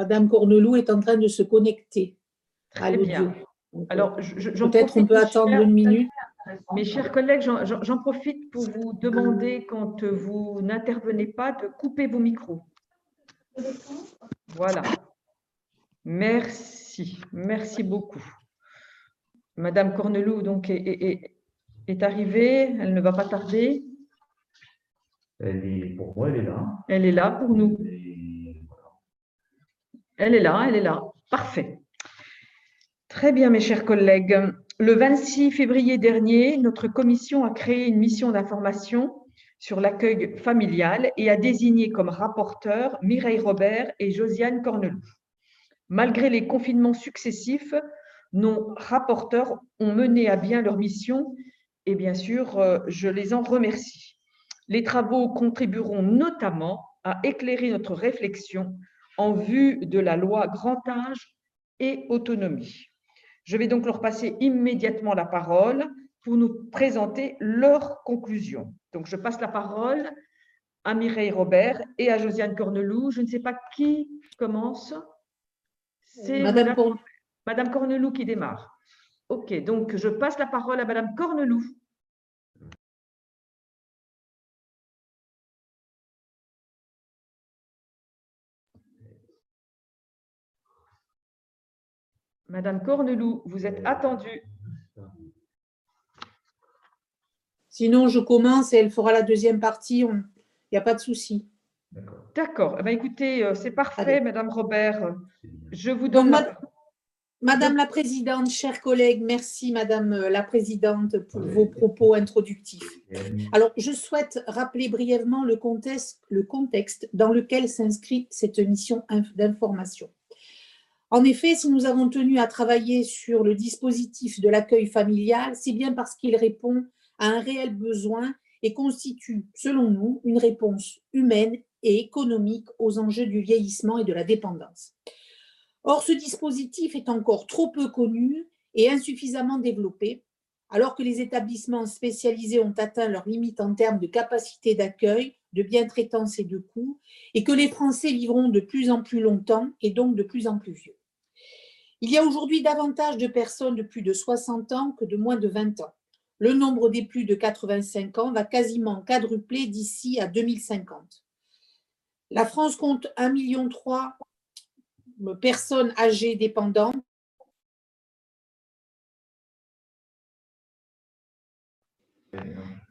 Madame Cornelou est en train de se connecter à Très l'audio. bien. Donc, Alors, je- je- j'en Peut-être on peut attendre chers- une minute. Mes chers collègues, j'en- profite pour vous demander, quand vous n'intervenez pas, de couper vos micros. Voilà. Merci, merci beaucoup. Madame Cornelou donc, est, est- est- est arrivée, elle ne va pas tarder. Elle est, pour moi, elle est là. Elle est là pour nous. Et. Elle est là, elle est là. Parfait. Très bien, mes chers collègues. Le 26 février dernier, notre commission a créé une mission d'information sur l'accueil familial et a désigné comme rapporteurs Mireille Robert et Josiane Cornelou. Malgré les confinements successifs, nos rapporteurs ont mené à bien leur mission et bien sûr, euh, je les en remercie. Les travaux contribueront notamment à éclairer notre réflexion en vue de la loi grand âge et autonomie. Je vais donc leur passer immédiatement la parole pour nous présenter leurs conclusions. Donc, je passe la parole à Mireille Robert et à Josiane Cornelou. Je ne sais pas qui commence. C'est Madame Madame, Madame Cornelou qui démarre. OK, donc je passe la parole à Madame Cornelou. Madame Cornelou, vous êtes attendue. Sinon, je commence et elle fera la deuxième partie. Il n'y a pas de souci. D'accord. Eh bien, écoutez, euh, c'est parfait, Allez. Madame Robert. Je vous Donc, la Madame la Présidente, chers collègues, merci Madame euh, la Présidente pour vos propos introductifs. Alors, je souhaite rappeler brièvement le contexte, le contexte dans lequel s'inscrit cette mission inf- d'information. En effet, si nous avons tenu à travailler sur le dispositif de l'accueil familial, c'est bien parce qu'il répond à un réel besoin et constitue, selon nous, une réponse humaine et économique aux enjeux du vieillissement et de la dépendance. Or, ce dispositif est encore trop peu connu et insuffisamment développé, alors que les établissements spécialisés ont atteint leurs limites en termes de capacité d'accueil, de bien-traitance et de coûts, et que les Français vivront de plus en plus longtemps et donc de plus en plus vieux. Il y a aujourd'hui davantage de personnes de plus de 60 ans que de moins de 20 ans. Le nombre des plus de 85 ans va quasiment quadrupler d'ici à 2050. La France compte 1,3 million de personnes âgées dépendantes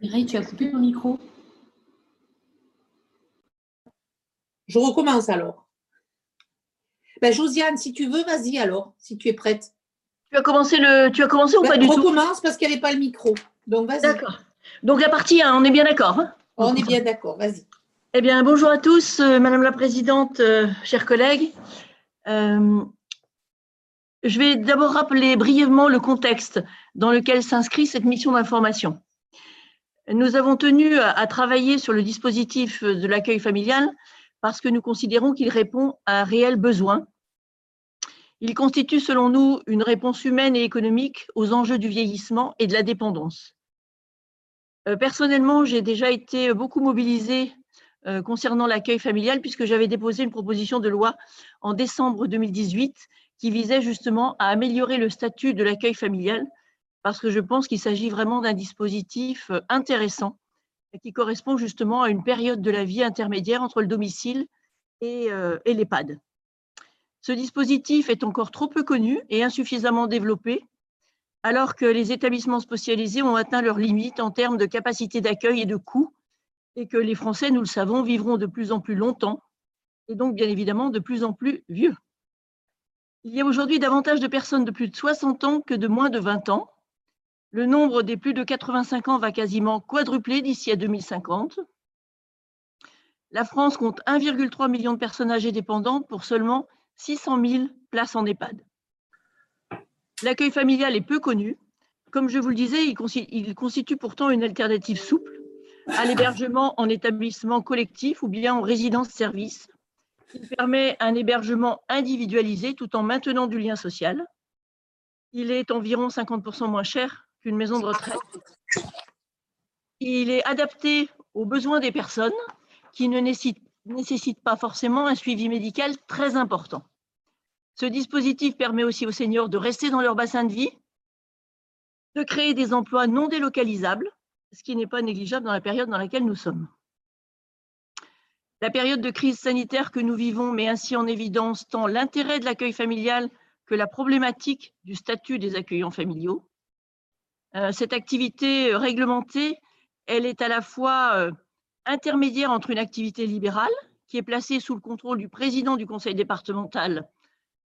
Mireille, tu as coupé ton micro. Je recommence alors. Ben, Josiane, si tu veux, vas-y alors, si tu es prête. Tu as commencé, le... tu as commencé ou Ben, pas du tout? recommence parce qu'il n'y avait pas le micro. Donc, vas-y. D'accord. Donc la partie 1, on est bien d'accord hein? On est bien d'accord, vas-y. Eh bien, bonjour à tous, euh, Madame la Présidente, euh, chers collègues. Euh, je vais d'abord rappeler brièvement le contexte dans lequel s'inscrit cette mission d'information. Nous avons tenu à, à travailler sur le dispositif de l'accueil familial parce que nous considérons qu'il répond à un réel besoin. Il constitue, selon nous, une réponse humaine et économique aux enjeux du vieillissement et de la dépendance. Euh, Personnellement, j'ai déjà été beaucoup mobilisée euh, concernant l'accueil familial, puisque j'avais déposé une proposition de loi en décembre 2018 qui visait justement à améliorer le statut de l'accueil familial, parce que je pense qu'il s'agit vraiment d'un dispositif intéressant qui correspond justement à une période de la vie intermédiaire entre le domicile et, euh, l'EHPAD. Ce dispositif est encore trop peu connu et insuffisamment développé, alors que les établissements spécialisés ont atteint leurs limites en termes de capacité d'accueil et de coûts, et que les Français, nous le savons, vivront de plus en plus longtemps, et donc bien évidemment de plus en plus vieux. Il y a aujourd'hui davantage de personnes de plus de 60 ans que de moins de 20 ans. Le nombre des plus de 85 ans va quasiment quadrupler d'ici à 2050. La France compte 1,3 million de personnes âgées dépendantes pour seulement 600 000 places en EHPAD. L'accueil familial est peu connu. Comme je vous le disais, il consti- il constitue pourtant une alternative souple à l'hébergement en établissement collectif ou bien en résidence-service. Il permet un hébergement individualisé tout en maintenant du lien social. Il est environ 50% moins cher qu'une maison de retraite. Il est adapté aux besoins des personnes qui ne nécessitent, nécessitent pas forcément un suivi médical très important. Ce dispositif permet aussi aux seniors de rester dans leur bassin de vie, de créer des emplois non délocalisables, ce qui n'est pas négligeable dans la période dans laquelle nous sommes. La période de crise sanitaire que nous vivons met ainsi en évidence tant l'intérêt de l'accueil familial que la problématique du statut des accueillants familiaux. Euh, cette activité réglementée, elle est à la fois euh, intermédiaire entre une activité libérale, qui est placée sous le contrôle du président du conseil départemental,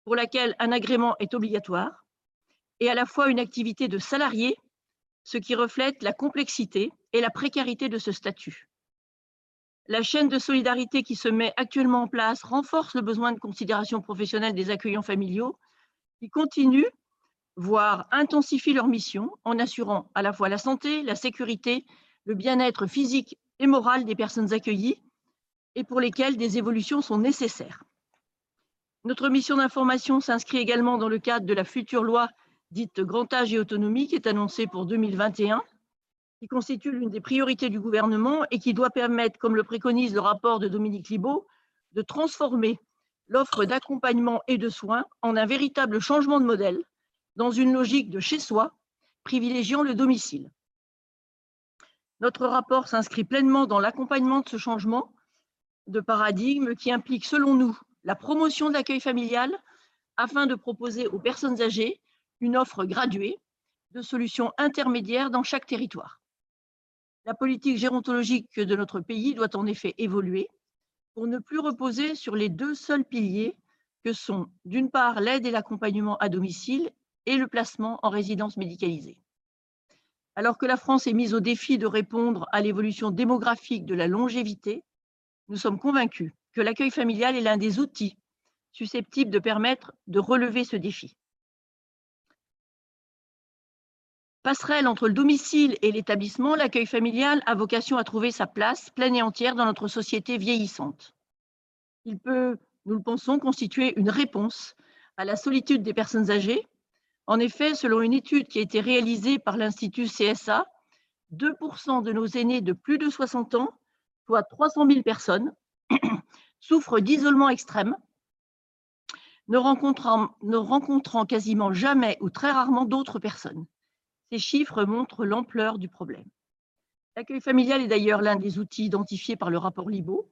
pour laquelle un agrément est obligatoire, et à la fois une activité de salarié, ce qui reflète la complexité et la précarité de ce statut. La chaîne de solidarité qui se met actuellement en place renforce le besoin de considération professionnelle des accueillants familiaux qui continuent, voire intensifient leur mission en assurant à la fois la santé, la sécurité, le bien-être physique et moral des personnes accueillies et pour lesquelles des évolutions sont nécessaires. Notre mission d'information s'inscrit également dans le cadre de la future loi dite grand âge et autonomie qui est annoncée pour 2021 qui constitue l'une des priorités du gouvernement et qui doit permettre, comme le préconise le rapport de Dominique Libaud, de transformer l'offre d'accompagnement et de soins en un véritable changement de modèle dans une logique de chez soi, privilégiant le domicile. Notre rapport s'inscrit pleinement dans l'accompagnement de ce changement de paradigme qui implique, selon nous, la promotion de l'accueil familial afin de proposer aux personnes âgées une offre graduée de solutions intermédiaires dans chaque territoire. La politique gérontologique de notre pays doit en effet évoluer pour ne plus reposer sur les deux seuls piliers que sont d'une part l'aide et l'accompagnement à domicile et le placement en résidence médicalisée. Alors que la France est mise au défi de répondre à l'évolution démographique de la longévité, nous sommes convaincus que l'accueil familial est l'un des outils susceptibles de permettre de relever ce défi. Passerelle entre le domicile et l'établissement, l'accueil familial a vocation à trouver sa place pleine et entière dans notre société vieillissante. Il peut, nous le pensons, constituer une réponse à la solitude des personnes âgées. En effet, selon une étude qui a été réalisée par l'Institut CSA, 2% de nos aînés de plus de 60 ans, soit 300 000 personnes, souffrent d'isolement extrême, ne rencontrant, ne rencontrant quasiment jamais ou très rarement d'autres personnes. Ces chiffres montrent l'ampleur du problème. L'accueil familial est d'ailleurs l'un des outils identifiés par le rapport Libo,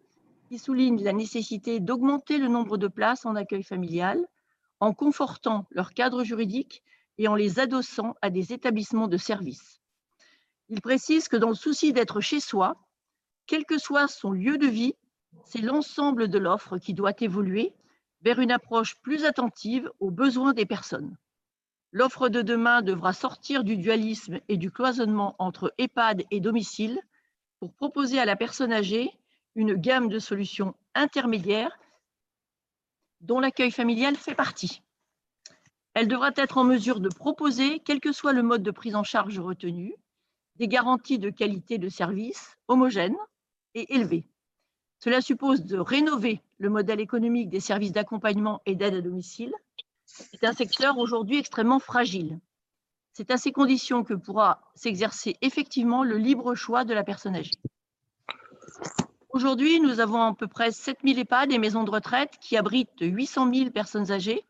qui souligne la nécessité d'augmenter le nombre de places en accueil familial en confortant leur cadre juridique et en les adossant à des établissements de services. Il précise que dans le souci d'être chez soi, quel que soit son lieu de vie, c'est l'ensemble de l'offre qui doit évoluer vers une approche plus attentive aux besoins des personnes. L'offre de demain devra sortir du dualisme et du cloisonnement entre EHPAD et domicile pour proposer à la personne âgée une gamme de solutions intermédiaires dont l'accueil familial fait partie. Elle devra être en mesure de proposer, quel que soit le mode de prise en charge retenu, des garanties de qualité de service homogènes et élevées. Cela suppose de rénover le modèle économique des services d'accompagnement et d'aide à domicile c'est un secteur aujourd'hui extrêmement fragile. C'est à ces conditions que pourra s'exercer effectivement le libre choix de la personne âgée. Aujourd'hui, nous avons à peu près 7000 EHPAD et maisons de retraite qui abritent 800 000 personnes âgées,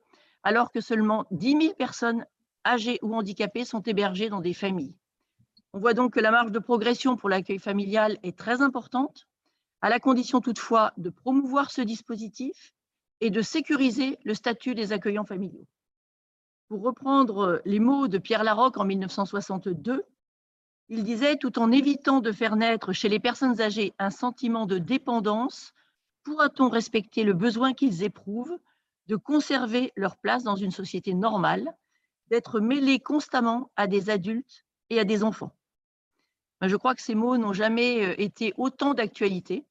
alors que seulement 10 000 personnes âgées ou handicapées sont hébergées dans des familles. On voit donc que la marge de progression pour l'accueil familial est très importante, à la condition toutefois de promouvoir ce dispositif et de sécuriser le statut des accueillants familiaux. Pour reprendre les mots de Pierre Larocque en 1962, il disait, tout en évitant de faire naître chez les personnes âgées un sentiment de dépendance, pourra-t-on respecter le besoin qu'ils éprouvent de conserver leur place dans une société normale, d'être mêlés constamment à des adultes et à des enfants? Je crois que ces mots n'ont jamais euh, été autant d'actualité.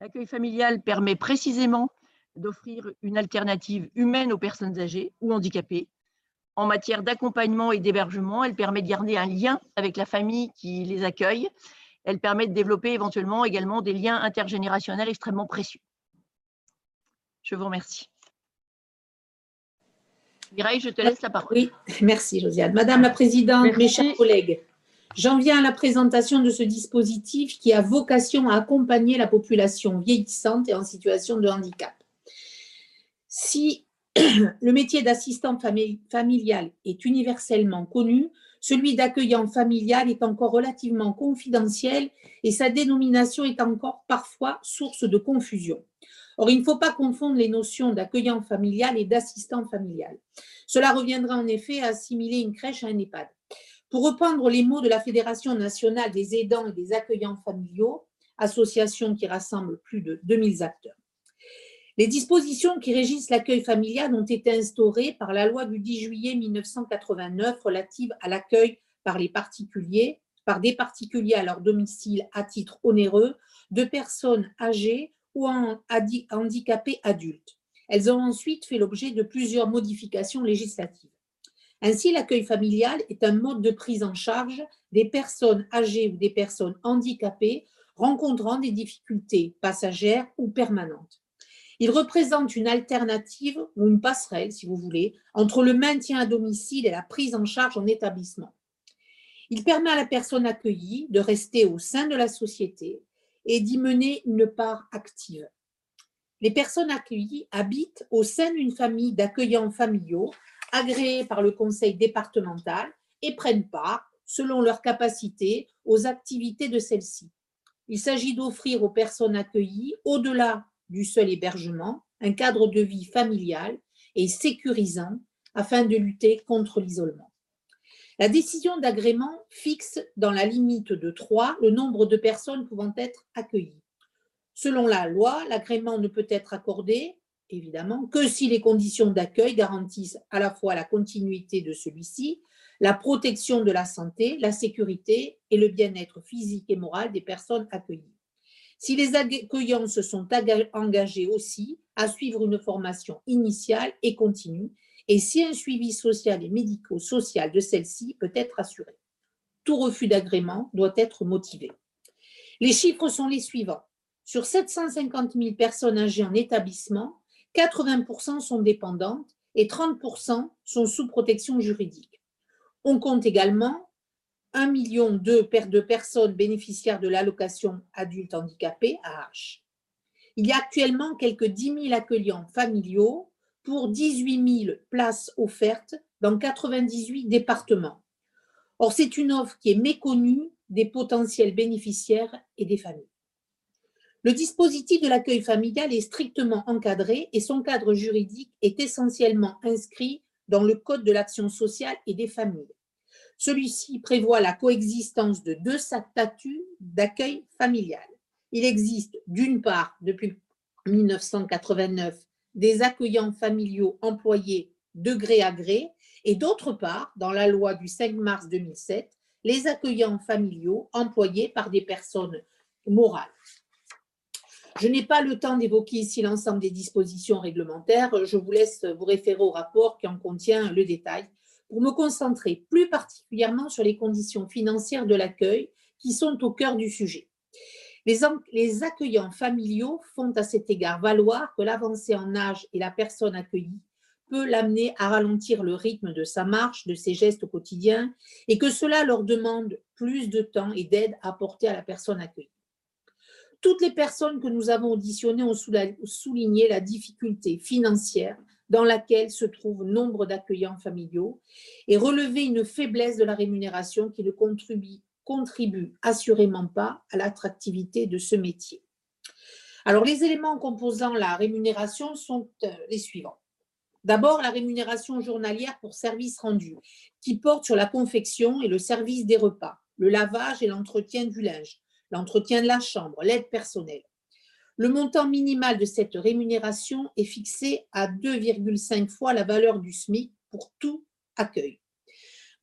L'accueil familial permet précisément d'offrir une alternative humaine aux personnes âgées ou handicapées. En matière d'accompagnement et d'hébergement, elle permet de garder un lien avec la famille qui les accueille. Elle permet de développer éventuellement également des liens intergénérationnels extrêmement précieux. Je vous remercie. Mireille, je te laisse la parole. Oui, merci Josiane. Madame la Présidente, mes chers collègues, j'en viens à la présentation de ce dispositif qui a vocation à accompagner la population vieillissante et en situation de handicap. Si le métier d'assistant familial est universellement connu, celui d'accueillant familial est encore relativement confidentiel et sa dénomination est encore parfois source de confusion. Or, il ne faut pas confondre les notions d'accueillant familial et d'assistant familial. Cela reviendra en effet à assimiler une crèche à un EHPAD. Pour reprendre les mots de la Fédération nationale des aidants et des accueillants familiaux, association qui rassemble plus de 2000 acteurs, les dispositions qui régissent l'accueil familial ont été instaurées par la loi du 10 juillet 1989 relative à l'accueil par les particuliers, par des particuliers à leur domicile à titre onéreux, de personnes âgées ou handicapées adultes. Elles ont ensuite fait l'objet de plusieurs modifications législatives. Ainsi, l'accueil familial est un mode de prise en charge des personnes âgées ou des personnes handicapées rencontrant des difficultés passagères ou permanentes. Il représente une alternative ou une passerelle, si vous voulez, entre le maintien à domicile et la prise en charge en établissement. Il permet à la personne accueillie de rester au sein de la société et d'y mener une part active. Les personnes accueillies habitent au sein d'une famille d'accueillants familiaux agréés par le conseil départemental et prennent part, selon leur capacité, aux activités de celle-ci. Il s'agit d'offrir aux personnes accueillies, au-delà du seul hébergement, un cadre de vie familial et sécurisant afin de lutter contre l'isolement. La décision d'agrément fixe dans la limite de 3 le nombre de personnes pouvant être accueillies. Selon la loi, l'agrément ne peut être accordé, évidemment, que si les conditions d'accueil garantissent à la fois la continuité de celui-ci, la protection de la santé, la sécurité et le bien-être physique et moral des personnes accueillies. Si les accueillants se sont engagés aussi à suivre une formation initiale et continue, et si un suivi social et médico-social de celle-ci peut être assuré. Tout refus d'agrément doit être motivé. Les chiffres sont les suivants. Sur 750 000 personnes âgées en établissement, 80% sont dépendantes et 30% sont sous protection juridique. On compte également 1 million de personnes bénéficiaires de l'allocation adulte handicapé AH. Il y a actuellement quelques 10 000 accueillants familiaux pour 18 000 places offertes dans 98 départements. Or, c'est une offre qui est méconnue des potentiels bénéficiaires et des familles. Le dispositif de l'accueil familial est strictement encadré et son cadre juridique est essentiellement inscrit dans le Code de l'action sociale et des familles. Celui-ci prévoit la coexistence de deux statuts d'accueil familial. Il existe d'une part, depuis 1989, des accueillants familiaux employés de gré à gré, et d'autre part, dans la loi du 5 mars 2007, les accueillants familiaux employés par des personnes morales. Je n'ai pas le temps d'évoquer ici l'ensemble des dispositions réglementaires. Je vous laisse vous référer au rapport qui en contient le détail pour me concentrer plus particulièrement sur les conditions financières de l'accueil qui sont au cœur du sujet. Les, accueillants familiaux font à cet égard valoir que l'avancée en âge et la personne accueillie peut l'amener à ralentir le rythme de sa marche, de ses gestes au quotidien, et que cela leur demande plus de temps et d'aide à apporter à la personne accueillie. Toutes les personnes que nous avons auditionnées ont souligné la difficulté financière dans laquelle se trouvent nombre d'accueillants familiaux et relever une faiblesse de la rémunération qui ne contribue, assurément pas à l'attractivité de ce métier. Alors, les éléments composant la rémunération sont euh, les suivants. D'abord, la rémunération journalière pour services rendus, qui porte sur la confection et le service des repas, le lavage et l'entretien du linge, l'entretien de la chambre, l'aide personnelle. Le montant minimal de cette rémunération est fixé à 2,5 fois la valeur du SMIC pour tout accueil.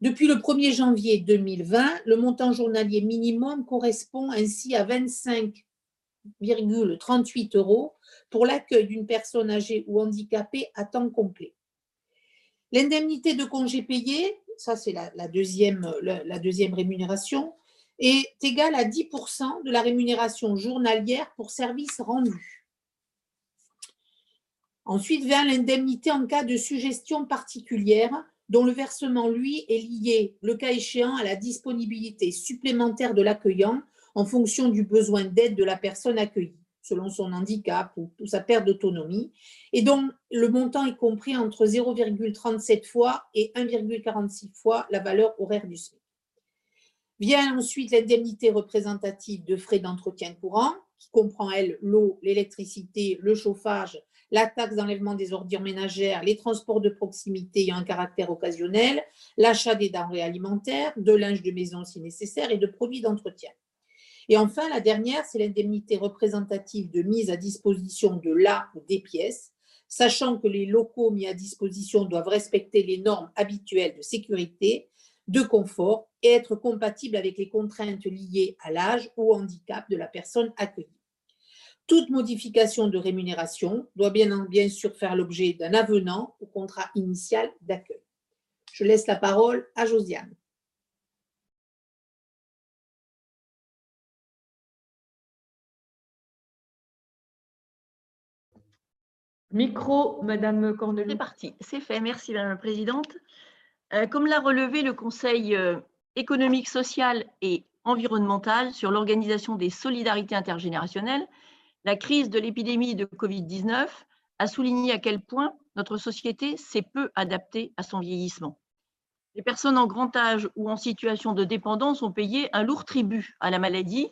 Depuis le 1er janvier 2020, le montant journalier minimum correspond ainsi à 25,38 euros pour l'accueil d'une personne âgée ou handicapée à temps complet. L'indemnité de congé payé, ça c'est la, deuxième, rémunération, est égal à 10% de la rémunération journalière pour services rendus. Ensuite vient l'indemnité en cas de suggestion particulière dont le versement, lui, est lié, le cas échéant, à la disponibilité supplémentaire de l'accueillant en fonction du besoin d'aide de la personne accueillie, selon son handicap ou, sa perte d'autonomie, et dont le montant est compris entre 0,37 fois et 1,46 fois la valeur horaire du SMIC. Vient ensuite l'indemnité représentative de frais d'entretien courant, qui comprend, elle, l'eau, l'électricité, le chauffage, la taxe d'enlèvement des ordures ménagères, les transports de proximité ayant un caractère occasionnel, l'achat des denrées alimentaires, de linge de maison si nécessaire et de produits d'entretien. Et enfin, la dernière, c'est l'indemnité représentative de mise à disposition de la ou des pièces, sachant que les locaux mis à disposition doivent respecter les normes habituelles de sécurité, de confort et être compatibles avec les contraintes liées à l'âge ou au handicap de la personne accueillie. Toute modification de rémunération doit bien, bien sûr faire l'objet d'un avenant au contrat initial d'accueil. Je laisse la parole à Josiane. Micro, Madame C'est Cornelu. parti, c'est fait. Merci, Madame la Présidente. Euh, Comme l'a relevé le Conseil euh, économique, social et environnemental sur l'organisation des solidarités intergénérationnelles, la crise de l'épidémie de Covid-19 a souligné à quel point notre société s'est peu adaptée à son vieillissement. Les personnes en grand âge ou en situation de dépendance ont payé un lourd tribut à la maladie,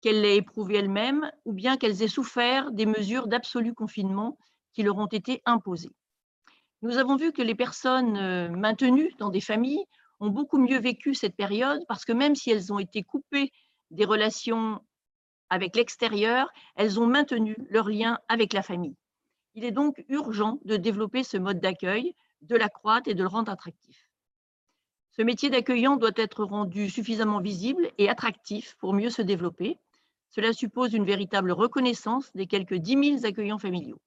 qu'elles l'aient éprouvée elles-mêmes ou bien qu'elles aient souffert des mesures d'absolu confinement qui leur ont été imposées. Nous avons vu que les personnes euh, maintenues dans des familles ont beaucoup mieux vécu cette période parce que même si elles ont été coupées des relations avec l'extérieur, elles ont maintenu leur lien avec la famille. Il est donc urgent de développer ce mode d'accueil, de l'accroître et de le rendre attractif. Ce métier d'accueillant doit être rendu suffisamment visible et attractif pour mieux se développer. Cela suppose une véritable reconnaissance des quelques 10 000 accueillants familiaux.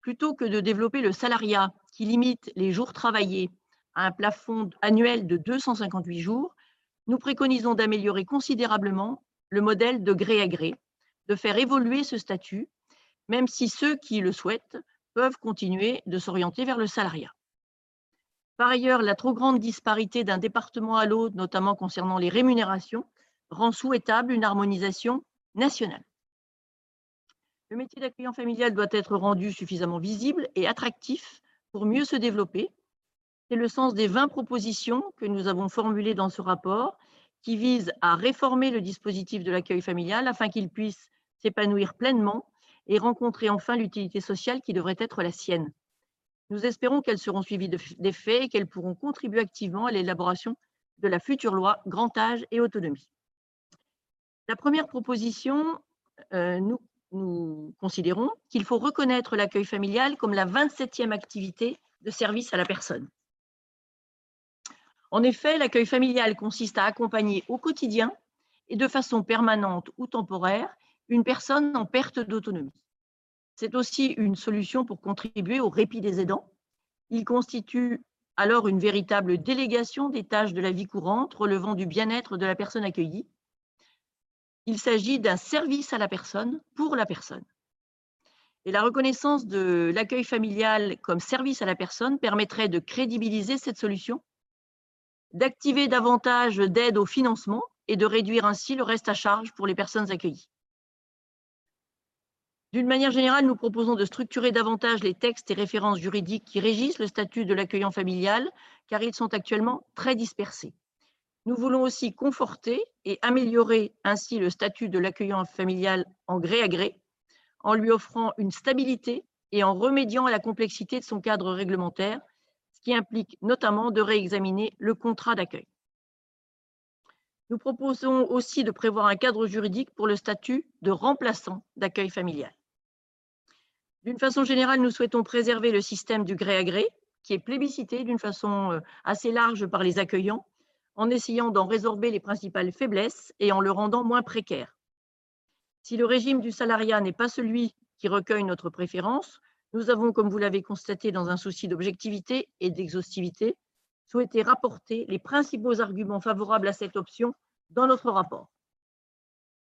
Plutôt que de développer le salariat qui limite les jours travaillés à un plafond annuel de 258 jours, nous préconisons d'améliorer considérablement le modèle de gré à gré, de faire évoluer ce statut, même si ceux qui le souhaitent peuvent continuer de s'orienter vers le salariat. Par ailleurs, la trop grande disparité d'un département à l'autre, notamment concernant les rémunérations, rend souhaitable une harmonisation nationale. Le métier d'accueillant familial doit être rendu suffisamment visible et attractif pour mieux se développer. C'est le sens des 20 propositions que nous avons formulées dans ce rapport qui visent à réformer le dispositif de l'accueil familial afin qu'il puisse s'épanouir pleinement et rencontrer enfin l'utilité sociale qui devrait être la sienne. Nous espérons qu'elles seront suivies d'effets et qu'elles pourront contribuer activement à l'élaboration de la future loi grand âge et autonomie. La première proposition, euh, nous, nous considérons qu'il faut reconnaître l'accueil familial comme la 27e activité de service à la personne. En effet, l'accueil familial consiste à accompagner au quotidien et de façon permanente ou temporaire une personne en perte d'autonomie. C'est aussi une solution pour contribuer au répit des aidants. Il constitue alors une véritable délégation des tâches de la vie courante relevant du bien-être de la personne accueillie. Il s'agit d'un service à la personne pour la personne. Et la reconnaissance de l'accueil familial comme service à la personne permettrait de crédibiliser cette solution, d'activer davantage d'aide au financement et de réduire ainsi le reste à charge pour les personnes accueillies. D'une manière générale, nous proposons de structurer davantage les textes et références juridiques qui régissent le statut de l'accueillant familial, car ils sont actuellement très dispersés. Nous voulons aussi conforter et améliorer ainsi le statut de l'accueillant familial en gré à gré, en lui offrant une stabilité et en remédiant à la complexité de son cadre réglementaire, ce qui implique notamment de réexaminer le contrat d'accueil. Nous proposons aussi de prévoir un cadre juridique pour le statut de remplaçant d'accueil familial. D'une façon générale, nous souhaitons préserver le système du gré à gré, qui est plébiscité d'une façon euh, assez large par les accueillants, en essayant d'en résorber les principales faiblesses et en le rendant moins précaire. Si le régime du salariat n'est pas celui qui recueille notre préférence, nous avons, comme vous l'avez constaté dans un souci d'objectivité et d'exhaustivité, souhaité rapporter les principaux arguments favorables à cette option dans notre rapport.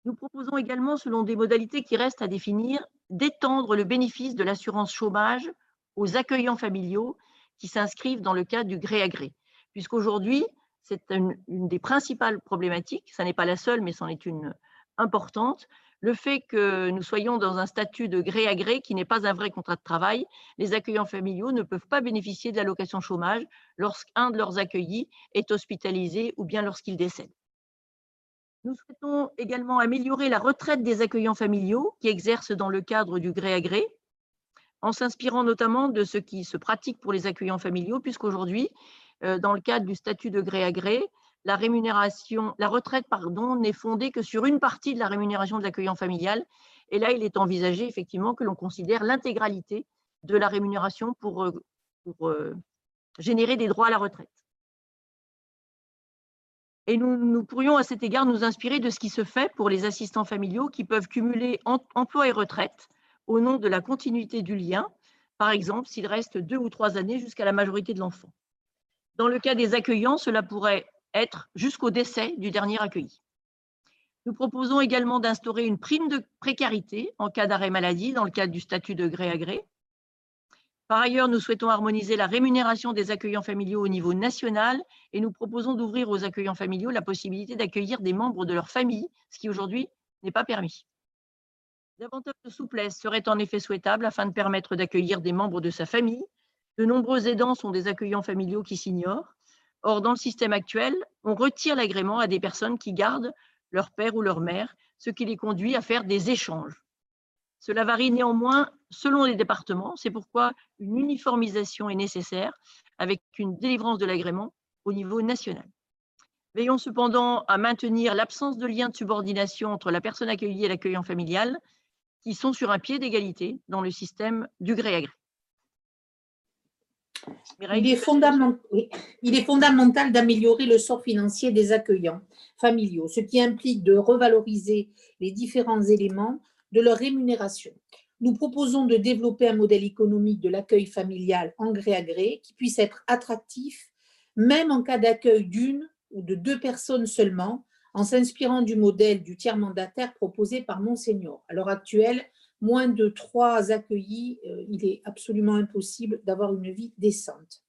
Nous proposons également, selon des modalités qui restent à définir, d'étendre le bénéfice de l'assurance chômage aux accueillants familiaux qui s'inscrivent dans le cadre du gré à gré. Puisqu'aujourd'hui, c'est une, des principales problématiques, ça n'est pas la seule, mais c'en est une importante. Le fait que nous soyons dans un statut de gré à gré qui n'est pas un vrai contrat de travail, les accueillants familiaux ne peuvent pas bénéficier de l'allocation chômage lorsqu'un de leurs accueillis est hospitalisé ou bien lorsqu'il décède. Nous souhaitons également améliorer la retraite des accueillants familiaux qui exercent dans le cadre du gré à gré, en s'inspirant notamment de ce qui se pratique pour les accueillants familiaux, puisqu'aujourd'hui, euh, dans le cadre du statut de gré à gré, la rémunération, la retraite pardon, n'est fondée que sur une partie de la rémunération de l'accueillant familial. Et là, il est envisagé effectivement que l'on considère l'intégralité de la rémunération pour, euh, euh, générer des droits à la retraite. Et nous, nous, pourrions à cet égard nous inspirer de ce qui se fait pour les assistants familiaux qui peuvent cumuler emploi et retraite au nom de la continuité du lien, par exemple s'il reste deux ou trois années jusqu'à la majorité de l'enfant. Dans le cas des accueillants, cela pourrait être jusqu'au décès du dernier accueilli. Nous proposons également d'instaurer une prime de précarité en cas d'arrêt maladie dans le cadre du statut de gré à gré. Par ailleurs, nous souhaitons harmoniser la rémunération des accueillants familiaux au niveau national et nous proposons d'ouvrir aux accueillants familiaux la possibilité d'accueillir des membres de leur famille, ce qui aujourd'hui n'est pas permis. Davantage de souplesse serait en effet souhaitable afin de permettre d'accueillir des membres de sa famille. De nombreux aidants sont des accueillants familiaux qui s'ignorent Or, dans le système actuel, on retire l'agrément à des personnes qui gardent leur père ou leur mère, ce qui les conduit à faire des échanges. Cela varie néanmoins selon les départements, c'est pourquoi une uniformisation est nécessaire avec une délivrance de l'agrément au niveau national. Veillons cependant à maintenir l'absence de lien de subordination entre la personne accueillie et l'accueillant familial, qui sont sur un pied d'égalité dans le système du gré à gré. Il est, fondamental, d'améliorer le sort financier des accueillants familiaux, ce qui implique de revaloriser les différents éléments de leur rémunération. Nous proposons de développer un modèle économique de l'accueil familial en gré à gré qui puisse être attractif, même en cas d'accueil d'une ou de deux personnes seulement, en s'inspirant du modèle du tiers mandataire proposé par Monseigneur. À l'heure actuelle, moins de trois accueillis, euh, il est absolument impossible d'avoir une vie décente.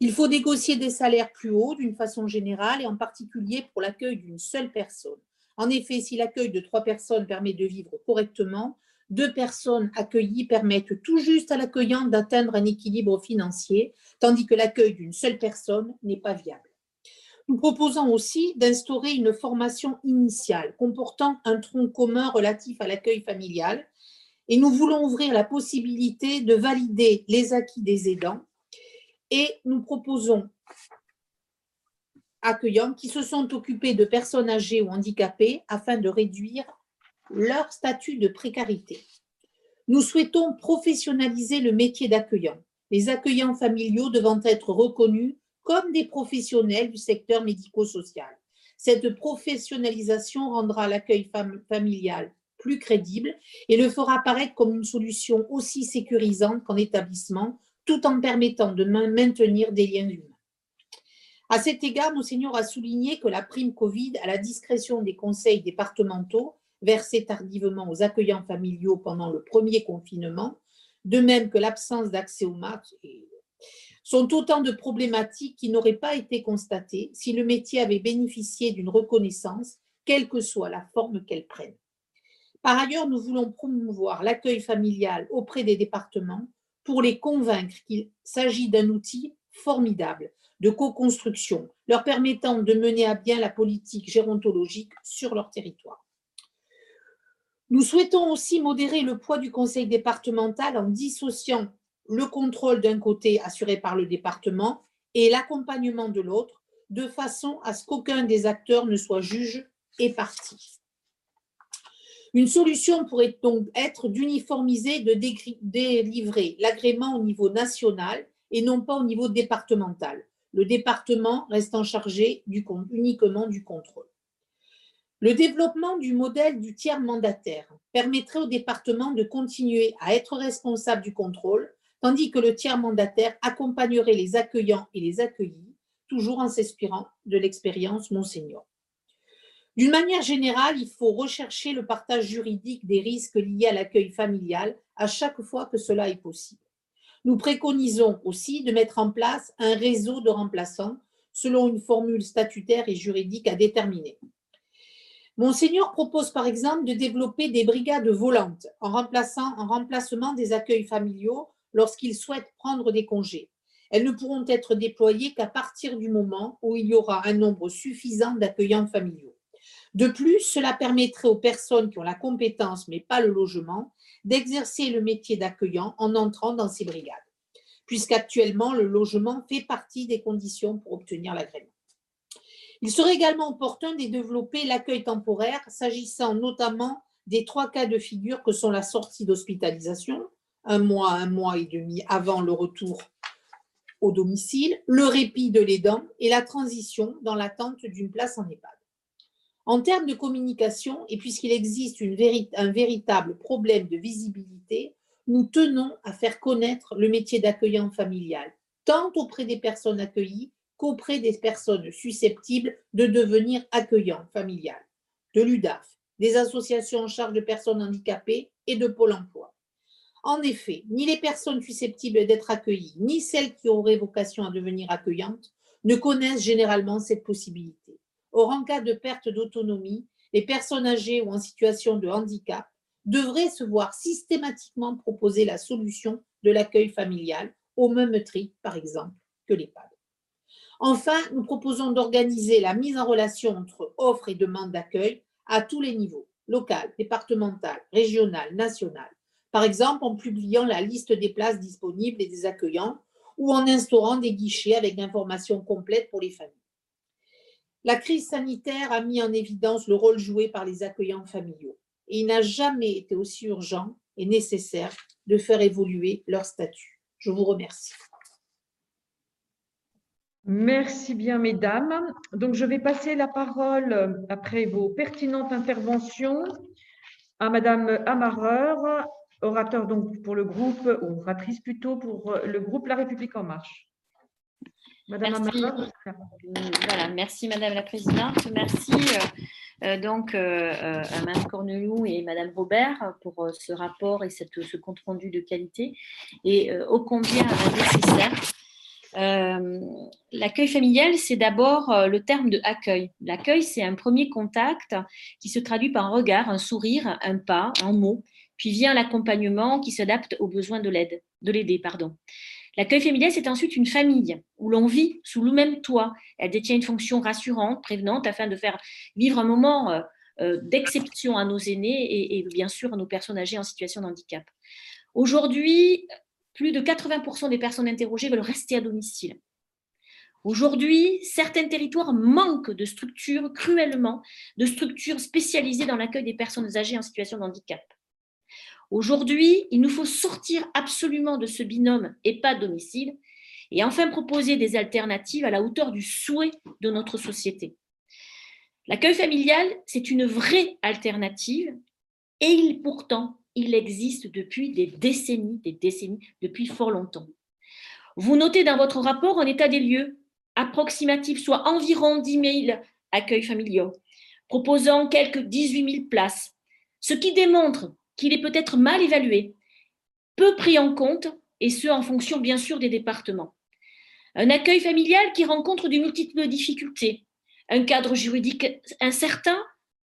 Il faut négocier des salaires plus hauts d'une façon générale et en particulier pour l'accueil d'une seule personne. En effet, si l'accueil de trois personnes permet de vivre correctement, deux personnes accueillies permettent tout juste à l'accueillant d'atteindre un équilibre financier, tandis que l'accueil d'une seule personne n'est pas viable. Nous proposons aussi d'instaurer une formation initiale comportant un tronc commun relatif à l'accueil familial et nous voulons ouvrir la possibilité de valider les acquis des aidants et nous proposons accueillants qui se sont occupés de personnes âgées ou handicapées afin de réduire leur statut de précarité. Nous souhaitons professionnaliser le métier d'accueillant, les accueillants familiaux devant être reconnus comme des professionnels du secteur médico-social. Cette professionnalisation rendra l'accueil familial plus crédible et le fera apparaître comme une solution aussi sécurisante qu'en établissement, tout en permettant de maintenir des liens humains. À cet égard, Monseigneur a souligné que la prime Covid, à la discrétion des conseils départementaux, versée tardivement aux accueillants familiaux pendant le premier confinement, de même que l'absence d'accès aux maths, sont autant de problématiques qui n'auraient pas été constatées si le métier avait bénéficié d'une reconnaissance, quelle que soit la forme qu'elle prenne. Par ailleurs, nous voulons promouvoir l'accueil familial auprès des départements pour les convaincre qu'il s'agit d'un outil formidable de co-construction, leur permettant de mener à bien la politique gérontologique sur leur territoire. Nous souhaitons aussi modérer le poids du conseil départemental en dissociant le contrôle d'un côté assuré par le département et l'accompagnement de l'autre, de façon à ce qu'aucun des acteurs ne soit juge et partie. Une solution pourrait donc être d'uniformiser, de délivrer l'agrément au niveau national et non pas au niveau départemental. Le département restant chargé uniquement du contrôle. Le développement du modèle du tiers mandataire permettrait au département de continuer à être responsable du contrôle, tandis que le tiers mandataire accompagnerait les accueillants et les accueillis, toujours en s'inspirant de l'expérience Monseigneur. D'une manière générale, il faut rechercher le partage juridique des risques liés à l'accueil familial à chaque fois que cela est possible. Nous préconisons aussi de mettre en place un réseau de remplaçants selon une formule statutaire et juridique à déterminer. Monseigneur propose par exemple de développer des brigades volantes en, en remplacement des accueils familiaux lorsqu'ils souhaitent prendre des congés. Elles ne pourront être déployées qu'à partir du moment où il y aura un nombre suffisant d'accueillants familiaux. De plus, cela permettrait aux personnes qui ont la compétence mais pas le logement d'exercer le métier d'accueillant en entrant dans ces brigades, puisqu'actuellement le logement fait partie des conditions pour obtenir l'agrément. Il serait également opportun de développer l'accueil temporaire, s'agissant notamment des trois cas de figure que sont la sortie d'hospitalisation, un mois, un mois et demi avant le retour au domicile, le répit de l'aidant et la transition dans l'attente d'une place en EHPAD. En termes de communication, et puisqu'il existe un véritable problème de visibilité, nous tenons à faire connaître le métier d'accueillant familial, tant auprès des personnes accueillies qu'auprès des personnes susceptibles de devenir accueillants familiales, de l'UDAF, des associations en charge de personnes handicapées et de Pôle emploi. En effet, ni les personnes susceptibles d'être accueillies, ni celles qui auraient vocation à devenir accueillantes ne connaissent généralement cette possibilité. Or, en cas de perte d'autonomie, les personnes âgées ou en situation de handicap devraient se voir systématiquement proposer la solution de l'accueil familial au même tri, par exemple, que l'EHPAD. Enfin, nous proposons d'organiser la mise en relation entre offre et demande d'accueil à tous les niveaux, local, départemental, régional, national. Par exemple, en publiant la liste des places disponibles et des accueillants ou en instaurant des guichets avec l'information complète pour les familles. La crise sanitaire a mis en évidence le rôle joué par les accueillants familiaux et il n'a jamais été aussi urgent et nécessaire de faire évoluer leur statut. Je vous remercie. Merci bien, mesdames. Donc, je vais passer la parole, après vos pertinentes interventions, à Madame Amareur, orateur donc pour le groupe, ou oratrice plutôt pour le groupe La République En Marche. Madame merci. Voilà, merci Madame la Présidente. Merci euh, euh, donc euh, à Mme Cornelou et Madame Robert pour ce rapport et cette, ce compte-rendu de qualité et ô combien nécessaire euh, l'accueil familial, c'est d'abord euh, le terme de accueil. L'accueil, c'est un premier contact qui se traduit par un regard, un sourire, un pas, un mot, puis vient l'accompagnement qui s'adapte aux besoins de l'aide, de l'aider, pardon. L'accueil familial, c'est ensuite une famille où l'on vit sous le même toit. Elle détient une fonction rassurante, prévenante, afin de faire vivre un moment euh, d'exception à nos aînés et, et, bien sûr à nos personnes âgées en situation de handicap. Aujourd'hui, plus de 80% des personnes interrogées veulent rester à domicile. Aujourd'hui, certains territoires manquent de structures, cruellement, de structures spécialisées dans l'accueil des personnes âgées en situation de handicap. Aujourd'hui, il nous faut sortir absolument de ce binôme et pas domicile et enfin proposer des alternatives à la hauteur du souhait de notre société. L'accueil familial, c'est une vraie alternative et il pourtant il existe depuis des décennies, des décennies, depuis fort longtemps. Vous notez dans votre rapport un état des lieux approximatif, soit environ 10 000 accueils familiaux, proposant quelques 18 000 places, ce qui démontre qu'il est peut-être mal évalué, peu pris en compte, et ce en fonction bien sûr des départements. Un accueil familial qui rencontre de multiples difficultés, un cadre juridique incertain,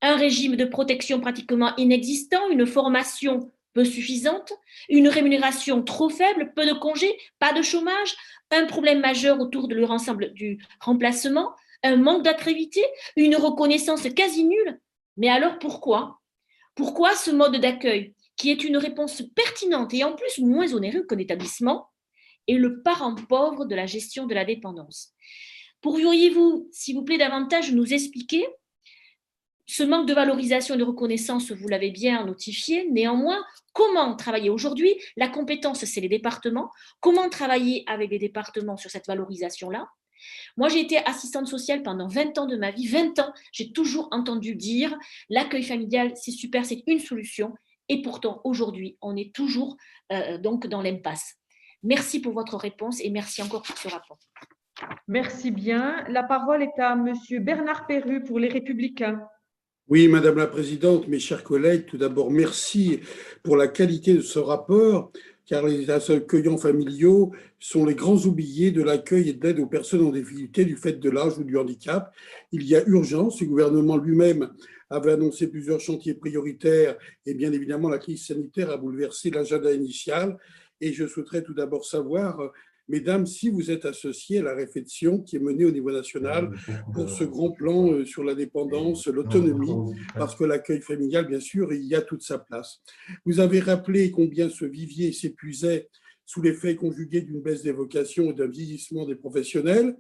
un régime de protection pratiquement inexistant, une formation peu suffisante, une rémunération trop faible, peu de congés, pas de chômage, un problème majeur autour de leur du remplacement, un manque d'attractivité, une reconnaissance quasi nulle. Mais alors pourquoi? Pourquoi ce mode d'accueil, qui est une réponse pertinente et en plus moins onéreux qu'un établissement, est le parent pauvre de la gestion de la dépendance? Pourriez-vous, s'il vous plaît, davantage nous expliquer? Ce manque de valorisation et de reconnaissance, vous l'avez bien notifié. Néanmoins, comment travailler aujourd'hui? La compétence, c'est les départements. Comment travailler avec les départements sur cette valorisation-là? Moi, j'ai été assistante sociale pendant 20 ans de ma vie. 20 ans, j'ai toujours entendu dire l'accueil familial, c'est super, c'est une solution. Et pourtant, aujourd'hui, on est toujours euh, donc dans l'impasse. Merci pour votre réponse et merci encore pour ce rapport. Merci bien. La parole est à Monsieur Bernard Perru pour les Républicains. Oui, Madame la Présidente, mes chers collègues, tout d'abord, merci pour la qualité de ce rapport car les accueillants familiaux sont les grands oubliés de l'accueil et de l'aide aux personnes en difficulté du fait de l'âge ou du handicap. Il y a urgence, le gouvernement lui-même avait annoncé plusieurs chantiers prioritaires et bien évidemment la crise sanitaire a bouleversé l'agenda initial. Et je souhaiterais tout d'abord savoir Mesdames, si vous êtes associés à la réflexion qui est menée au niveau national pour ce grand plan euh, sur la dépendance, l'autonomie, parce que l'accueil familial, bien sûr, il y a toute sa place. Vous avez rappelé combien ce vivier s'épuisait sous l'effet conjugué d'une baisse des vocations et d'un vieillissement des professionnels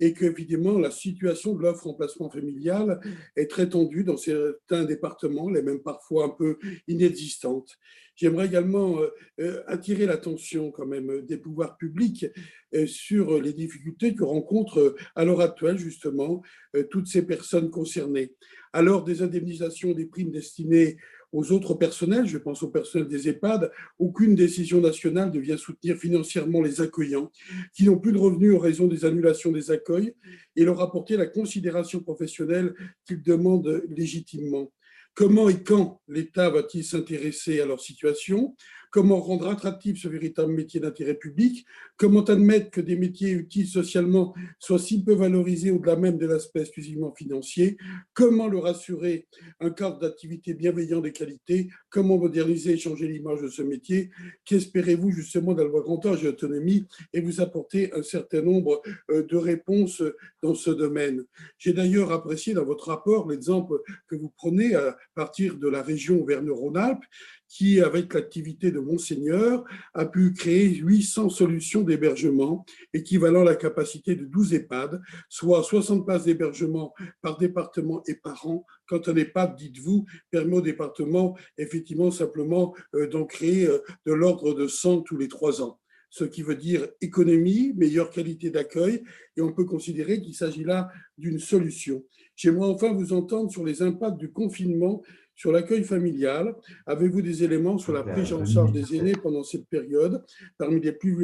et que, évidemment, la situation de l'offre en placement familial est très tendue dans certains départements, les mêmes parfois un peu inexistantes. J'aimerais également euh, euh, attirer l'attention quand même des pouvoirs publics euh, sur les difficultés que rencontrent à l'heure actuelle justement toutes ces personnes concernées. Alors des indemnisations des primes destinées aux autres personnels, je pense au personnel des EHPAD, aucune décision nationale ne vient soutenir financièrement les accueillants qui n'ont plus de revenus en raison des annulations des accueils et leur apporter la considération professionnelle qu'ils demandent légitimement. Comment et quand l'État va-t-il s'intéresser à leur situation? Comment rendre attractif ce véritable métier d'intérêt public Comment admettre que des métiers utiles socialement soient si peu valorisés au-delà même de l'aspect exclusivement financier Comment leur assurer un cadre d'activité bienveillant de qualité Comment moderniser et changer l'image de ce métier Qu'espérez-vous justement d'avoir grand âge et autonomie et vous apporter un certain nombre euh, de réponses dans ce domaine? J'ai d'ailleurs apprécié dans votre rapport l'exemple que vous prenez à partir de la région Auvergne-Rhône-Alpes qui, avec l'activité de Monseigneur, a pu créer 800 solutions d'hébergement, équivalent à la capacité de 12 EHPAD, soit 60 places d'hébergement par département et par an, quand un EHPAD, dites-vous, permet au département, effectivement, simplement euh, d'en créer euh, de l'ordre de 100 tous les trois ans ce qui veut dire économie, meilleure qualité d'accueil, et on peut considérer qu'il s'agit là d'une solution. J'aimerais enfin vous entendre sur les impacts du confinement sur l'accueil familial, avez-vous des éléments sur la prise en charge des aînés pendant cette période, parmi les plus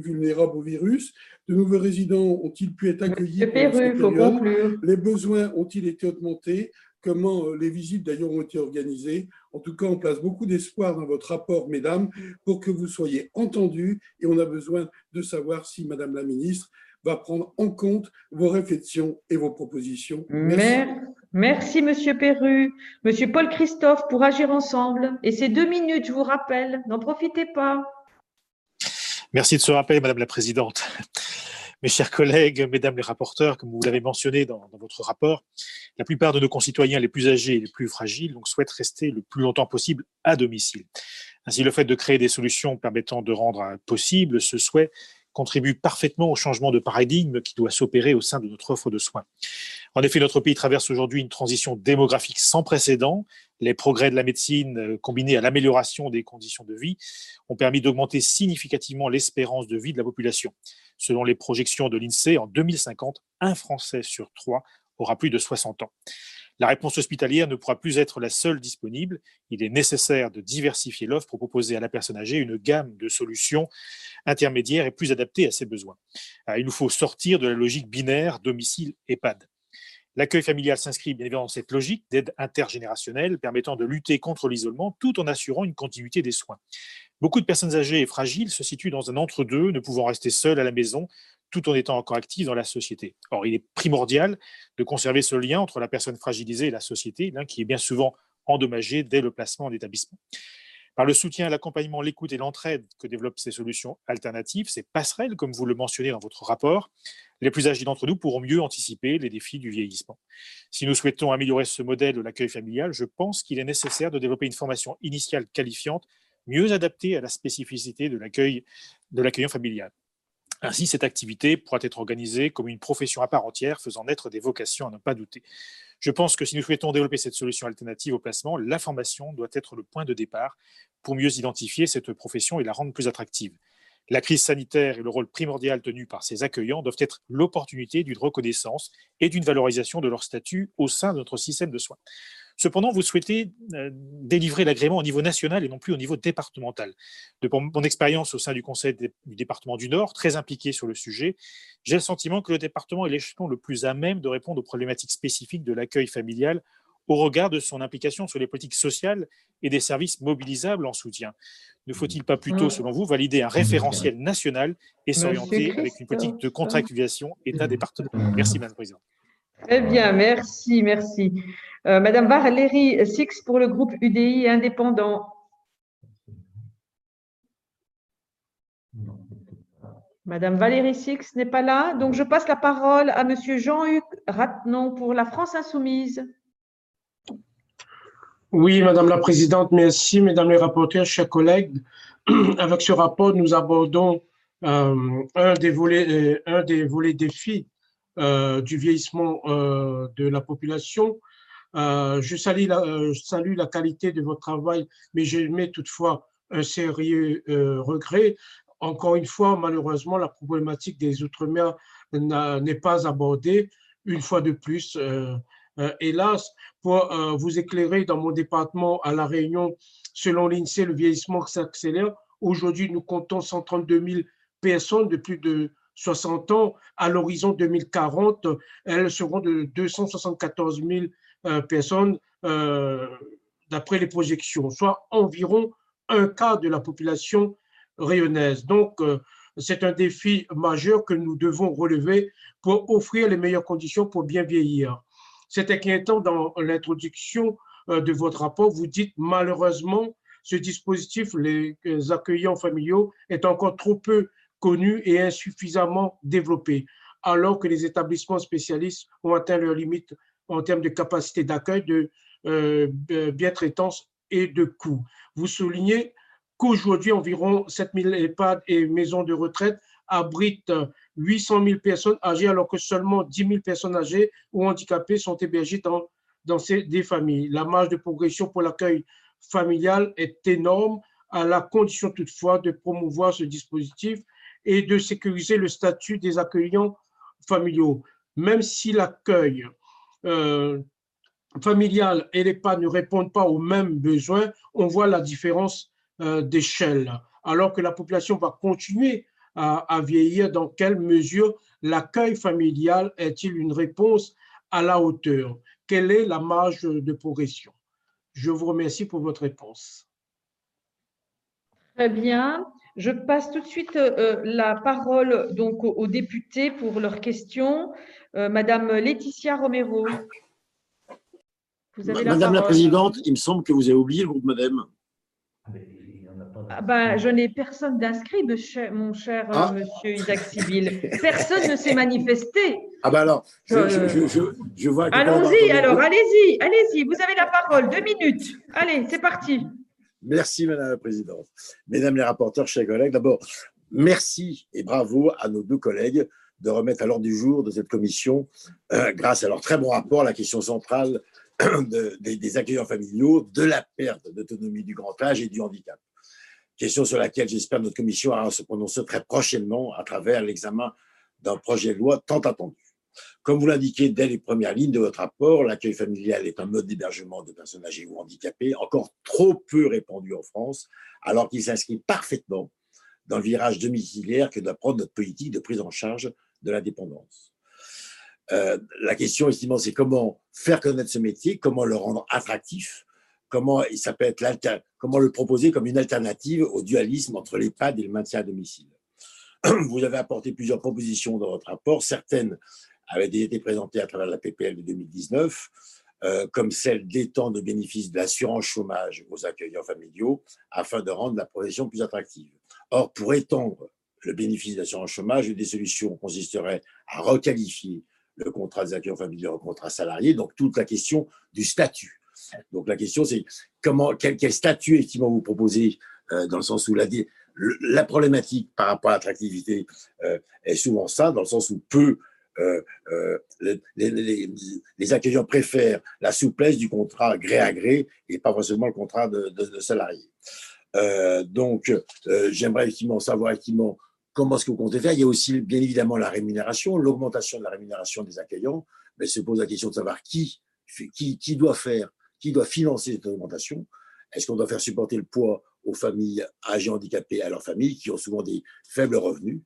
vulnérables au virus? De nouveaux résidents ont-ils pu être accueillis pendant cette période? Les besoins ont-ils été augmentés? Comment euh, les visites d'ailleurs ont été organisées? En tout cas, on place beaucoup d'espoir dans votre rapport, mesdames, pour que vous soyez entendues et on a besoin de savoir si, Madame la Ministre, va prendre en compte vos réflexions et vos propositions. Merci. Merci, Monsieur Perru. Monsieur Paul Christophe, pour agir ensemble. Et ces deux minutes, je vous rappelle, n'en profitez pas. Merci de ce rappel, Madame la Présidente. Mes chers collègues, Mesdames les rapporteurs, comme vous l'avez mentionné dans, dans, votre rapport, la plupart de nos concitoyens les plus âgés et les plus fragiles donc, souhaitent rester le plus longtemps possible à domicile. Ainsi, le fait de créer des solutions permettant de rendre possible ce souhait contribue parfaitement au changement de paradigme qui doit s'opérer au sein de notre offre de soins. En effet, notre pays traverse aujourd'hui une transition démographique sans précédent. Les progrès de la médecine, euh, combinés à l'amélioration des conditions de vie, ont permis d'augmenter significativement l'espérance de vie de la population. Selon les projections de l'INSEE, en 2050, un Français sur trois aura plus de 60 ans. La réponse hospitalière ne pourra plus être la seule disponible. Il est nécessaire de diversifier l'offre pour proposer à la personne âgée une gamme de solutions intermédiaires et plus adaptées à ses besoins. Euh, il nous faut sortir de la logique binaire domicile-EHPAD. L'accueil familial s'inscrit bien évidemment dans cette logique d'aide intergénérationnelle permettant de lutter contre l'isolement tout en assurant une continuité des soins. Beaucoup de personnes âgées et fragiles se situent dans un entre-deux, ne pouvant rester seules à la maison tout en étant encore actifs dans la société. Or, il est primordial de conserver ce lien entre la personne fragilisée et la société, l'un qui est bien souvent endommagé dès le placement en établissement. Par le soutien, l'accompagnement, l'écoute et l'entraide que développent ces solutions alternatives, ces passerelles, comme vous le mentionnez dans votre rapport, les plus âgés d'entre nous pourront mieux anticiper les défis du vieillissement. Si nous souhaitons améliorer ce modèle de l'accueil familial, je pense qu'il est nécessaire de développer une formation initiale qualifiante, mieux adaptée à la spécificité de l'accueil de l'accueillant familial. Ainsi, cette activité pourra être organisée comme une profession à part entière, faisant naître des vocations à ne pas douter. Je pense que si nous souhaitons développer cette solution alternative au placement, la formation doit être le point de départ pour mieux identifier cette profession et la rendre plus attractive. La crise sanitaire et le rôle primordial tenu par ces accueillants doivent être l'opportunité d'une reconnaissance et d'une valorisation de leur statut au sein de notre système de soins. Cependant, vous souhaitez euh, délivrer l'agrément au niveau national et non plus au niveau départemental. De mon expérience au sein du Conseil du département du Nord, très impliqué sur le sujet, j'ai le sentiment que le département est l'échelon le plus à même de répondre aux problématiques spécifiques de l'accueil familial au regard de son implication sur les politiques sociales et des services mobilisables en soutien. Ne faut-il pas plutôt, Mm. selon vous, valider un référentiel national et s'orienter avec une politique de contractualisation État-département? Merci, Madame la Présidente. Très bien, merci, merci. Euh, Madame Valérie Six pour le groupe UDI indépendant. Madame Valérie Six n'est pas là, donc je passe la parole à Monsieur Jean-Hugues Ratnon pour la France Insoumise. Oui, Madame la Présidente, merci. Mesdames les rapporteurs, chers collègues, avec ce rapport, nous abordons euh, un, des volets, euh, un des volets défis du vieillissement euh, de la population. Euh, je, salue la, euh, qualité de votre travail, mais j'émets toutefois un sérieux euh, regret. Encore une fois, malheureusement, la problématique des Outre-mer n'est pas abordée. Une fois de plus, euh, euh, hélas, pour euh, vous éclairer dans mon département à La Réunion, selon l'INSEE, le vieillissement s'accélère. Aujourd'hui, nous comptons 132 000 personnes de plus de 60 ans. À l'horizon 2040, elles seront de 274 000 euh, personnes euh, d'après les projections, soit environ un quart de la population rayonnaise. Donc, euh, c'est un défi majeur que nous devons relever pour offrir les meilleures conditions pour bien vieillir. C'est inquiétant dans l'introduction de votre rapport. Vous dites malheureusement, ce dispositif, les accueillants familiaux, est encore trop peu connu et insuffisamment développé, alors que les établissements spécialistes ont atteint leurs limites en termes de capacité d'accueil, de euh, de bien-traitance et de coûts. Vous soulignez qu'aujourd'hui, environ 7000 EHPAD et maisons de retraite abritent 800 000 personnes âgées, alors que seulement 10 000 personnes âgées ou handicapées sont hébergées dans, dans ces, des familles. La marge de progression pour l'accueil familial est énorme, à la condition toutefois de promouvoir ce dispositif et de sécuriser le statut des accueillants familiaux. Même si l'accueil euh, familial et l'EHPAD ne répondent pas aux mêmes besoins, on voit la différence euh, d'échelle. Alors que la population va continuer à, à vieillir, dans quelle mesure l'accueil familial est-il une réponse à la hauteur? Quelle est la marge de progression? Je vous remercie pour votre réponse. Très bien. Je passe tout de suite euh, la parole donc aux, aux députés pour leurs questions. Euh, Madame Laetitia Romero. Vous avez la Madame la. Présidente, il me semble que vous avez oublié le groupe Madame. Ah, mais il y en a pas Ah ben, je n'ai personne d'inscrit, mon cher, mon cher, euh, Ah. monsieur Isaac Sibyl. Personne ne s'est manifesté. Ah ben alors, je, Euh, je- je- je- je vois que... Allons-y, alors, allez-y, allez-y, vous avez la parole, deux minutes. Allez, c'est parti. Merci Madame la Présidente. Mesdames les rapporteurs, chers collègues, d'abord, merci et bravo à nos deux collègues de remettre à l'ordre du jour de cette commission, euh, grâce à leur très bon rapport, la question centrale de- des, des accueillants familiaux, de la perte d'autonomie du grand âge et du handicap. Question sur laquelle j'espère notre commission se prononcer très prochainement à travers l'examen d'un projet de loi tant attendu. Comme vous l'indiquez dès les premières lignes de votre rapport, l'accueil familial est un mode d'hébergement de personnes âgées ou handicapées encore trop peu répandu en France, alors qu'il s'inscrit parfaitement dans le virage domiciliaire que doit prendre notre politique de prise en charge de la dépendance. Euh, la question, estimant, c'est comment faire connaître ce métier, comment le rendre attractif, comment ça peut être comment le proposer comme une alternative au dualisme entre l'EHPAD et le maintien à domicile. Vous avez apporté plusieurs propositions dans votre rapport, certaines déjà été présentées à travers la PPL de 2019, euh, comme celle d'étendre le bénéfice de l'assurance chômage aux accueillants familiaux afin de rendre la profession plus attractive. Or, pour étendre le bénéfice de l'assurance chômage, une des solutions consisterait à requalifier le contrat des accueillants familiaux en contrat salarié, donc toute la question du statut. Donc la question, c'est comment, quel, statut effectivement vous proposez, euh, dans le sens où la problématique par rapport à l'attractivité euh, est souvent ça, dans le sens où peu euh, euh, les, les- les- accueillants préfèrent la souplesse du contrat gré à gré et pas forcément le contrat de, salarié. Euh, donc, j'aimerais effectivement savoir effectivement comment est-ce que vous comptez faire. Il y a aussi bien évidemment la rémunération, l'augmentation de la rémunération des accueillants, mais se pose la question de savoir qui, qui, qui doit faire, qui doit financer cette augmentation. Est-ce qu'on doit faire supporter le poids aux familles âgées handicapées, à leurs familles qui ont souvent des faibles revenus?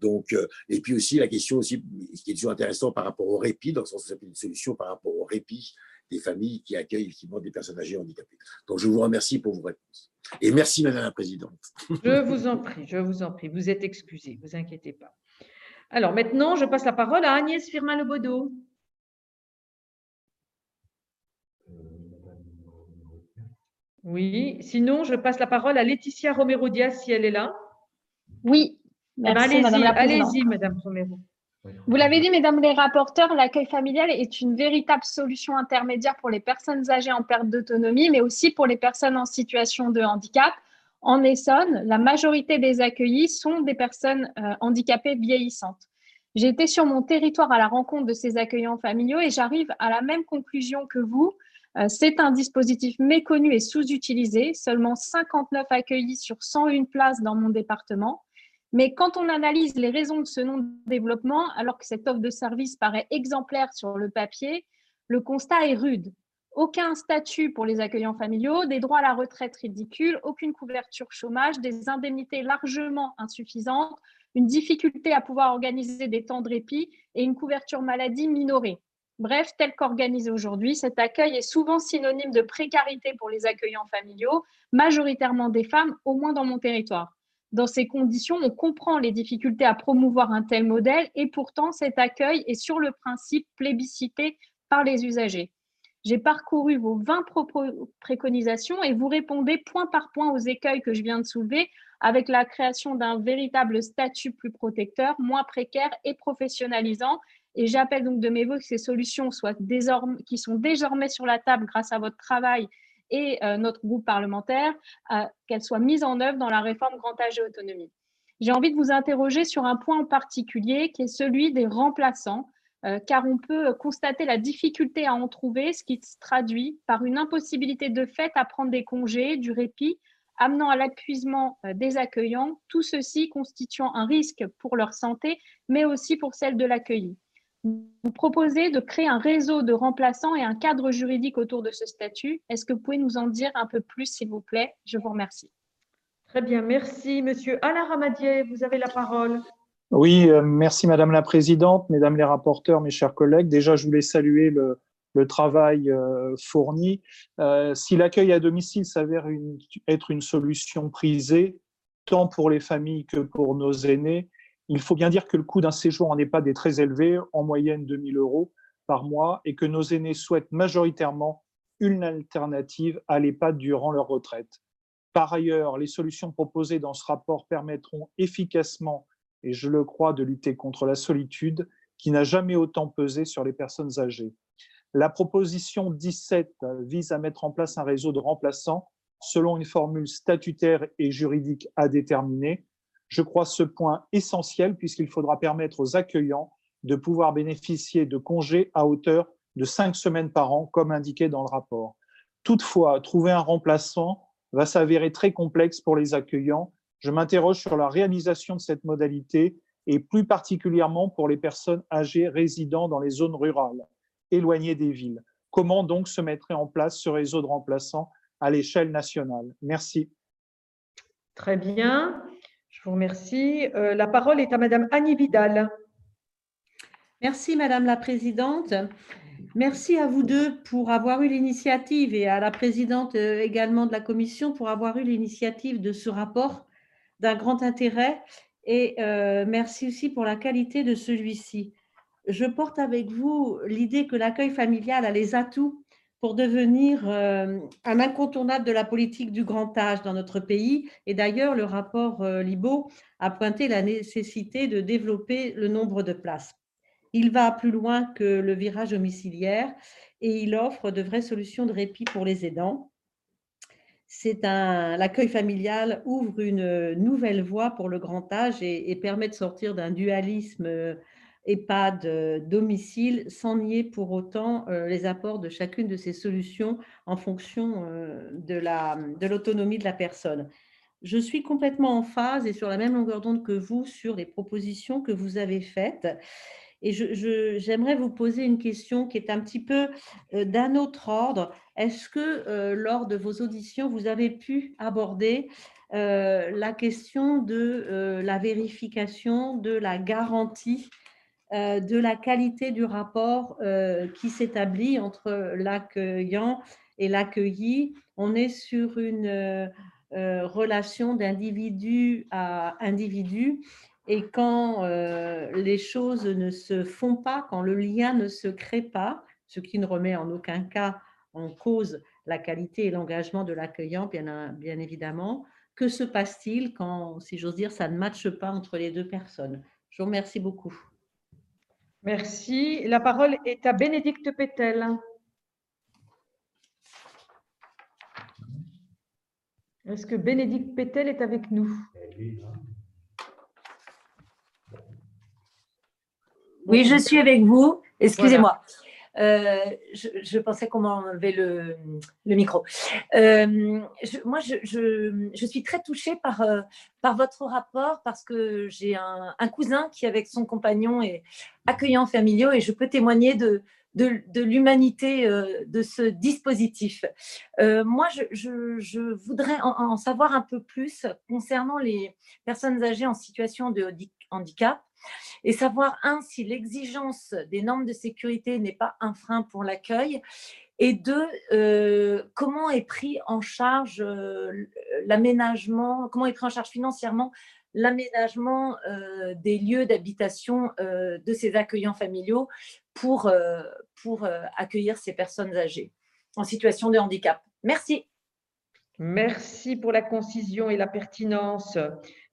Donc, euh, et puis aussi la question aussi, ce qui est toujours intéressant par rapport au répit, dans le sens où ça peut être une solution par rapport au répit des familles qui accueillent effectivement des personnes âgées handicapées. Donc, je vous remercie pour vos réponses. Et merci, Madame la Présidente. Je vous en prie, je vous en prie. Vous êtes excusée, ne vous inquiétez pas. Alors maintenant, je passe la parole à Agnès Firmin-Lebaudot. Oui, sinon, je passe la parole à Laetitia Romero-Diaz si elle est là. Oui, ben, merci, Madame la Présidente. Allez-y, Madame Romero. Vous l'avez dit, mesdames les rapporteurs, l'accueil familial est une véritable solution intermédiaire pour les personnes âgées en perte d'autonomie, mais aussi pour les personnes en situation de handicap. En Essonne, la majorité des accueillis sont des personnes euh, handicapées vieillissantes. J'ai été sur mon territoire à la rencontre de ces accueillants familiaux et j'arrive à la même conclusion que vous. Euh, c'est un dispositif méconnu et sous-utilisé, seulement 59 accueillis sur 101 places dans mon département. Mais quand on analyse les raisons de ce non-développement, alors que cette offre de service paraît exemplaire sur le papier, le constat est rude. Aucun statut pour les accueillants familiaux, des droits à la retraite ridicules, aucune couverture chômage, des indemnités largement insuffisantes, une difficulté à pouvoir organiser des temps de répit et une couverture maladie minorée. Bref, tel qu'organisé aujourd'hui, cet accueil est souvent synonyme de précarité pour les accueillants familiaux, majoritairement des femmes, au moins dans mon territoire. Dans ces conditions, on comprend les difficultés à promouvoir un tel modèle et pourtant cet accueil est sur le principe plébiscité par les usagers. J'ai parcouru vos 20 préconisations et vous répondez point par point aux écueils que je viens de soulever avec la création d'un véritable statut plus protecteur, moins précaire et professionnalisant. Et j'appelle donc de mes voeux que ces solutions soient désormais, qui sont désormais sur la table grâce à votre travail et euh, notre groupe parlementaire, euh, qu'elle soit mise en œuvre dans la réforme grand âge et autonomie. J'ai envie de vous interroger sur un point en particulier qui est celui des remplaçants, euh, car on peut constater la difficulté à en trouver, ce qui se traduit par une impossibilité de fait à prendre des congés, du répit, amenant à l'épuisement des accueillants, tout ceci constituant un risque pour leur santé, mais aussi pour celle de l'accueilli. Vous proposez de créer un réseau de remplaçants et un cadre juridique autour de ce statut. Est-ce que vous pouvez nous en dire un peu plus, s'il vous plaît? Je vous remercie. Très bien, merci. Monsieur Alain Ramadier, vous avez la parole. Oui, euh, merci Madame la Présidente, Mesdames les rapporteurs, mes chers collègues. Déjà, je voulais saluer le, travail euh, fourni. Euh, si l'accueil à domicile s'avère être une solution prisée, tant pour les familles que pour nos aînés, il faut bien dire que le coût d'un séjour en EHPAD est très élevé, en moyenne 2000 euros par mois, et que nos aînés souhaitent majoritairement une alternative à l'EHPAD durant leur retraite. Par ailleurs, les solutions proposées dans ce rapport permettront efficacement, et je le crois, de lutter contre la solitude qui n'a jamais autant pesé sur les personnes âgées. La proposition 17 vise à mettre en place un réseau de remplaçants selon une formule statutaire et juridique à déterminer, je crois ce point essentiel puisqu'il faudra permettre aux accueillants de pouvoir bénéficier de congés à hauteur de cinq semaines par an, comme indiqué dans le rapport. Toutefois, trouver un remplaçant va s'avérer très complexe pour les accueillants. Je m'interroge sur la réalisation de cette modalité et plus particulièrement pour les personnes âgées résidant dans les zones rurales, éloignées des villes. Comment donc se mettrait en place ce réseau de remplaçants à l'échelle nationale? Merci. Très bien. Je vous remercie. Euh, la parole est à Madame Annie Vidal. Merci Madame la Présidente. Merci à vous deux pour avoir eu l'initiative et à la présidente euh, également de la commission pour avoir eu l'initiative de ce rapport d'un grand intérêt et euh, merci aussi pour la qualité de celui-ci. Je porte avec vous l'idée que l'accueil familial a les atouts pour devenir euh, un incontournable de la politique du grand âge dans notre pays. Et d'ailleurs, le rapport euh, Libo a pointé la nécessité de développer le nombre de places. Il va plus loin que le virage domiciliaire et il offre de vraies solutions de répit pour les aidants. C'est un l'accueil familial ouvre une nouvelle voie pour le grand âge et, et permet de sortir d'un dualisme EHPAD domicile, sans nier pour autant euh, les apports de chacune de ces solutions en fonction euh, de l'autonomie de, de la personne. Je suis complètement en phase et sur la même longueur d'onde que vous sur les propositions que vous avez faites. Et j'aimerais vous poser une question qui est un petit peu euh, d'un autre ordre. Est-ce que lors de vos auditions, vous avez pu aborder la question de la vérification de la garantie de la qualité du rapport qui s'établit entre l'accueillant et l'accueilli. On est sur une relation d'individu à individu et quand les choses ne se font pas, quand le lien ne se crée pas, ce qui ne remet en aucun cas en cause la qualité et l'engagement de l'accueillant, bien, bien évidemment. Que se passe-t-il quand, si j'ose dire, ça ne matche pas entre les deux personnes? Je vous remercie beaucoup. Merci. La parole est à Bénédicte Pétel. Est-ce que Bénédicte Pétel est avec nous? Oui, je suis avec vous. Excusez-moi. Euh, je, pensais qu'on m'enlevait le, le micro. Euh, moi, je, suis très touchée par, euh, par votre rapport parce que j'ai un, cousin qui, avec son compagnon, est accueillant familiaux et je peux témoigner de, l'humanité de ce dispositif. moi, je, voudrais en, savoir un peu plus concernant les personnes âgées en situation de handicap et savoir, un, si l'exigence des normes de sécurité n'est pas un frein pour l'accueil, et deux, euh, comment est pris en charge euh, l'aménagement, comment est pris en charge financièrement l'aménagement euh, des lieux d'habitation de ces accueillants familiaux pour, pour accueillir ces personnes âgées en situation de handicap. Merci. Merci pour la concision et la pertinence.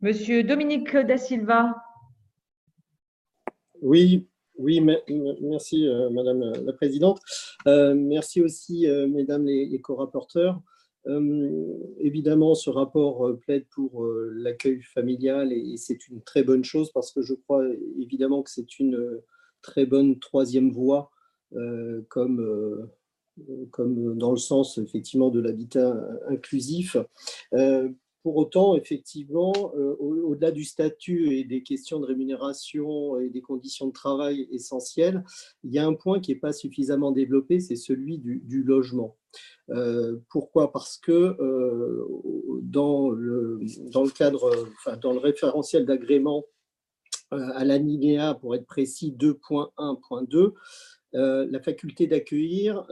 Monsieur Dominique Da Silva. Oui, oui, merci euh, Madame la Présidente. Euh, merci aussi euh, Mesdames les, co-rapporteurs. évidemment, ce rapport plaide pour l'accueil familial et, c'est une très bonne chose parce que je crois évidemment que c'est une très bonne troisième voie comme, comme dans le sens effectivement de l'habitat inclusif. Pour autant, effectivement, euh, au-delà du statut et des questions de rémunération et des conditions de travail essentielles, il y a un point qui n'est pas suffisamment développé, c'est celui du, logement. Euh, pourquoi? Parce que euh, dans, le, cadre, enfin, dans le référentiel d'agrément à l'alinéa, pour être précis, 2.1.2, la faculté d'accueillir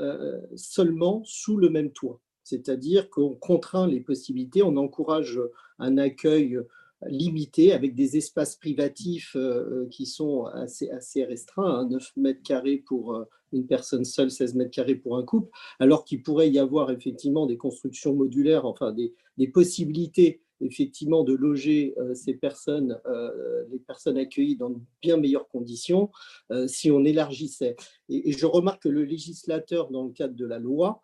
seulement sous le même toit c'est-à-dire qu'on contraint les possibilités, on encourage un accueil limité avec des espaces privatifs euh, qui sont assez, assez restreints, 9 hein, mètres carrés pour euh, une personne seule, 16 mètres carrés pour un couple, alors qu'il pourrait y avoir effectivement des constructions modulaires, enfin des, possibilités effectivement de loger euh, ces personnes, les personnes accueillies dans de bien meilleures conditions si on élargissait. et, je remarque que le législateur, dans le cadre de la loi,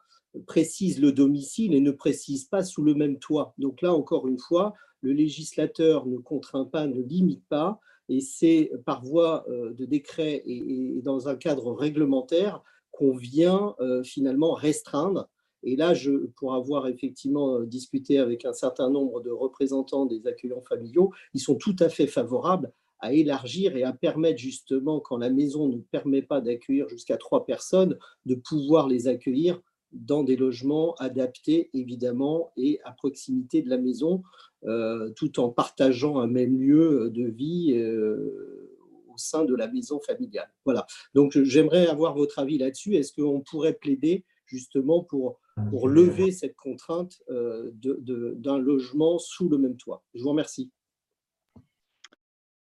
précise le domicile et ne précise pas sous le même toit. Donc là, encore une fois, le législateur ne contraint pas, ne limite pas, et c'est par voie euh, de décret et, dans un cadre réglementaire qu'on vient euh, finalement restreindre. Et là, je, pour avoir effectivement euh, discuté avec un certain nombre de représentants des accueillants familiaux, ils sont tout à fait favorables à élargir et à permettre justement, quand la maison ne permet pas d'accueillir jusqu'à trois personnes, de pouvoir les accueillir dans des logements adaptés, évidemment, et à proximité de la maison, euh, tout en partageant un même lieu de vie euh, au sein de la maison familiale. Voilà. Donc, j'aimerais avoir votre avis là-dessus. Est-ce qu'on pourrait plaider justement pour, pour lever cette contrainte euh, d'un logement sous le même toit? Je vous remercie.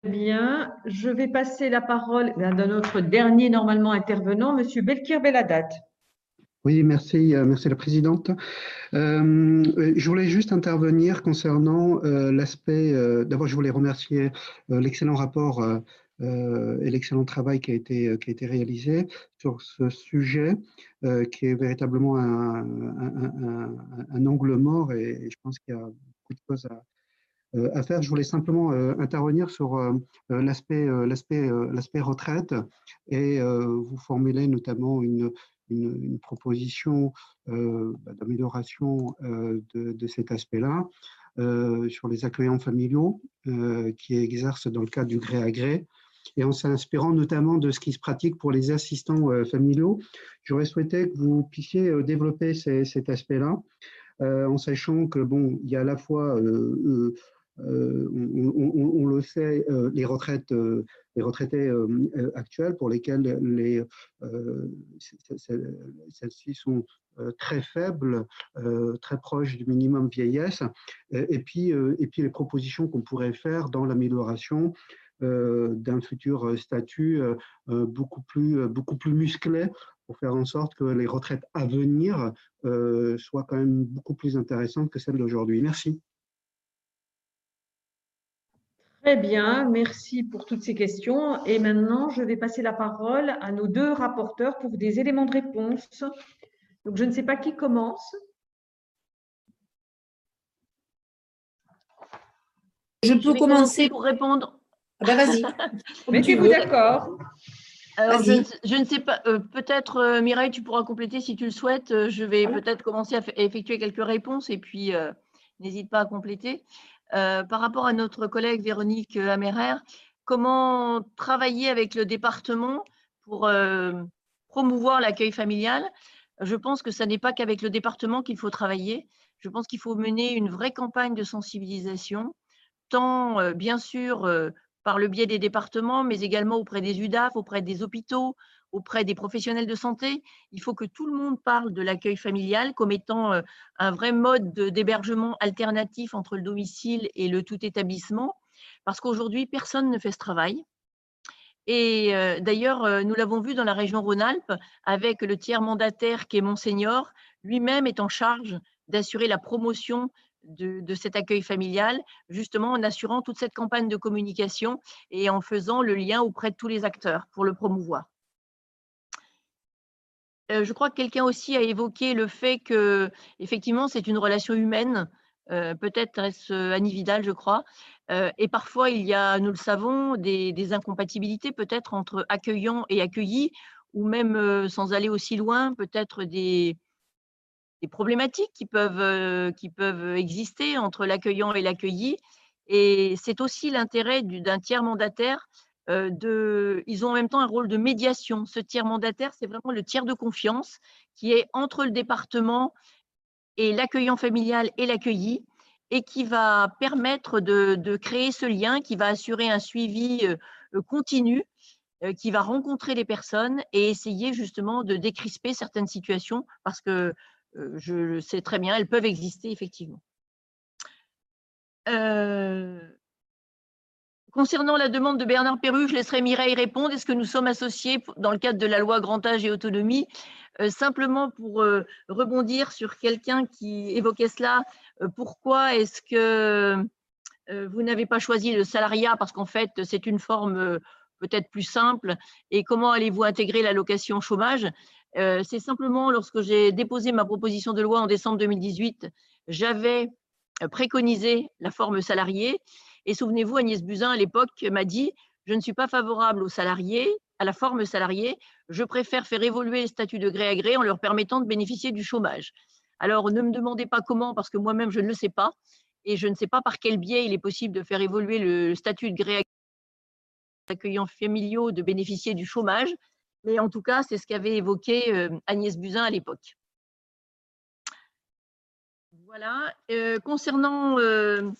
Bien, je vais passer la parole à notre dernier normalement intervenant, M. Belkir Beladat. Oui, merci, euh, merci la présidente. Euh, je voulais juste intervenir concernant euh, l'aspect. D'abord, je voulais remercier l'excellent rapport et l'excellent travail qui a été qui a été réalisé sur ce sujet, qui est véritablement un, angle mort et, je pense qu'il y a beaucoup de choses à, faire. Je voulais simplement intervenir sur l'aspect l'aspect l'aspect retraite et vous formuler notamment une, une, proposition euh, bah, d'amélioration euh, de, cet aspect-là euh, sur les accueillants familiaux qui exercent dans le cadre du gré à gré et en s'inspirant notamment de ce qui se pratique pour les assistants familiaux. J'aurais souhaité que vous puissiez développer cet aspect-là, en sachant que bon, il y a à la fois on, le sait, les retraites, les retraités actuels pour lesquels les celles-ci sont très faibles, très proches du minimum vieillesse, et puis, et puis les propositions qu'on pourrait faire dans l'amélioration d'un futur statut beaucoup plus, beaucoup plus musclé pour faire en sorte que les retraites à venir soient quand même beaucoup plus intéressantes que celles d'aujourd'hui. Merci. Très bien, merci pour toutes ces questions. Et maintenant, je vais passer la parole à nos deux rapporteurs pour des éléments de réponse. Donc, je ne sais pas qui commence. Je peux commencer pour répondre. Ah ben vas-y. Mettez-vous d'accord. Alors, je, je, ne sais pas, euh, peut-être euh, Mireille, tu pourras compléter si tu le souhaites. Euh, je vais peut-être commencer à, effectuer quelques réponses et puis n'hésite pas à compléter. Par rapport à notre collègue Véronique Amérer, comment travailler avec le département pour promouvoir l'accueil familial? Je pense que ce n'est pas qu'avec le département qu'il faut travailler. Je pense qu'il faut mener une vraie campagne de sensibilisation, tant bien sûr par le biais des départements, mais également auprès des UDAF, auprès des hôpitaux, auprès des professionnels de santé. Il faut que tout le monde parle de l'accueil familial comme étant euh, un vrai mode d'hébergement alternatif entre le domicile et le tout établissement, parce qu'aujourd'hui, personne ne fait ce travail. Et euh, d'ailleurs, euh, nous l'avons vu dans la région Rhône-Alpes avec le tiers mandataire qui est Monseigneur, lui-même est en charge d'assurer la promotion de, cet accueil familial, justement en assurant toute cette campagne de communication et en faisant le lien auprès de tous les acteurs pour le promouvoir. Euh, je crois que quelqu'un aussi a évoqué le fait que, effectivement, c'est une relation humaine, euh, peut-être est-ce euh, Annie Vidal, je crois, et parfois il y a, nous le savons, des, incompatibilités peut-être entre accueillants et accueillis, ou même, sans aller aussi loin, peut-être des, problématiques qui peuvent exister entre l'accueillant et l'accueilli. Et c'est aussi l'intérêt d'un tiers mandataire. Euh, ils ont en même temps un rôle de médiation. Ce tiers mandataire, c'est vraiment le tiers de confiance qui est entre le département et l'accueillant familial et l'accueilli et qui va permettre de, créer ce lien, qui va assurer un suivi euh, continu, qui va rencontrer les personnes et essayer justement de décrisper certaines situations parce que euh, je le sais très bien, elles peuvent exister effectivement. Euh, concernant la demande de Bernard Perru, je laisserai Mireille répondre. Est-ce que nous sommes associés dans le cadre de la loi Grand Âge et Autonomie? Euh, Simplement pour rebondir sur quelqu'un qui évoquait cela, pourquoi est-ce que vous n'avez pas choisi le salariat? Parce qu'en fait, c'est une forme peut-être plus simple. Et comment allez-vous intégrer l'allocation chômage? Euh, c'est simplement lorsque j'ai déposé ma proposition de loi en décembre 2018, j'avais euh, préconisé la forme salariée. Et souvenez-vous, Agnès Buzyn, à l'époque, m'a dit Je ne suis pas favorable aux salariés, à la forme salariée. Je préfère faire évoluer les statuts de gré à gré en leur permettant de bénéficier du chômage. Alors, ne me demandez pas comment, parce que moi-même, je ne le sais pas. Et je ne sais pas par quel biais il est possible de faire évoluer le statut de gré à gré accueillants familiaux de bénéficier du chômage. Mais en tout cas, c'est ce qu'avait évoqué euh, Agnès Buzyn à l'époque. Voilà. Euh, concernant euh,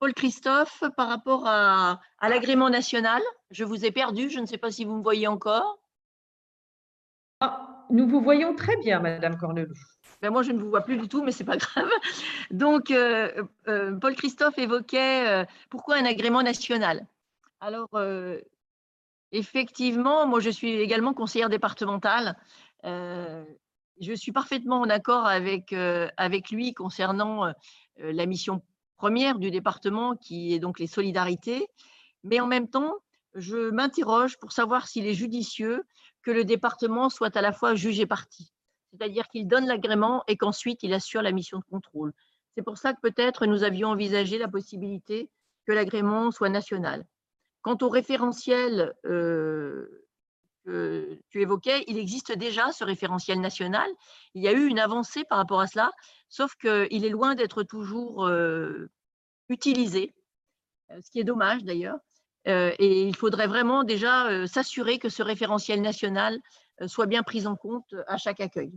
Paul Christophe, par rapport à, l'agrément national, je vous ai perdu. Je ne sais pas si vous me voyez encore. Ah, nous vous voyons très bien, Madame Cornelou. Ben moi, je ne vous vois plus du tout, mais ce n'est pas grave. Donc, Paul Christophe évoquait pourquoi un agrément national? Alors, Effectivement, moi je suis également conseillère départementale. Euh, je suis parfaitement en accord avec, euh, avec lui concernant euh, la mission première du département qui est donc les solidarités. Mais en même temps, je m'interroge pour savoir s'il est judicieux que le département soit à la fois juge et partie. C'est-à-dire qu'il donne l'agrément et qu'ensuite il assure la mission de contrôle. C'est pour ça que peut-être nous avions envisagé la possibilité que l'agrément soit national. Quant au référentiel euh, tu évoquais, il existe déjà ce référentiel national. Il y a eu une avancée par rapport à cela, sauf qu'il est loin d'être toujours utilisé, ce qui est dommage d'ailleurs. et il faudrait vraiment déjà s'assurer que ce référentiel national soit bien pris en compte à chaque accueil.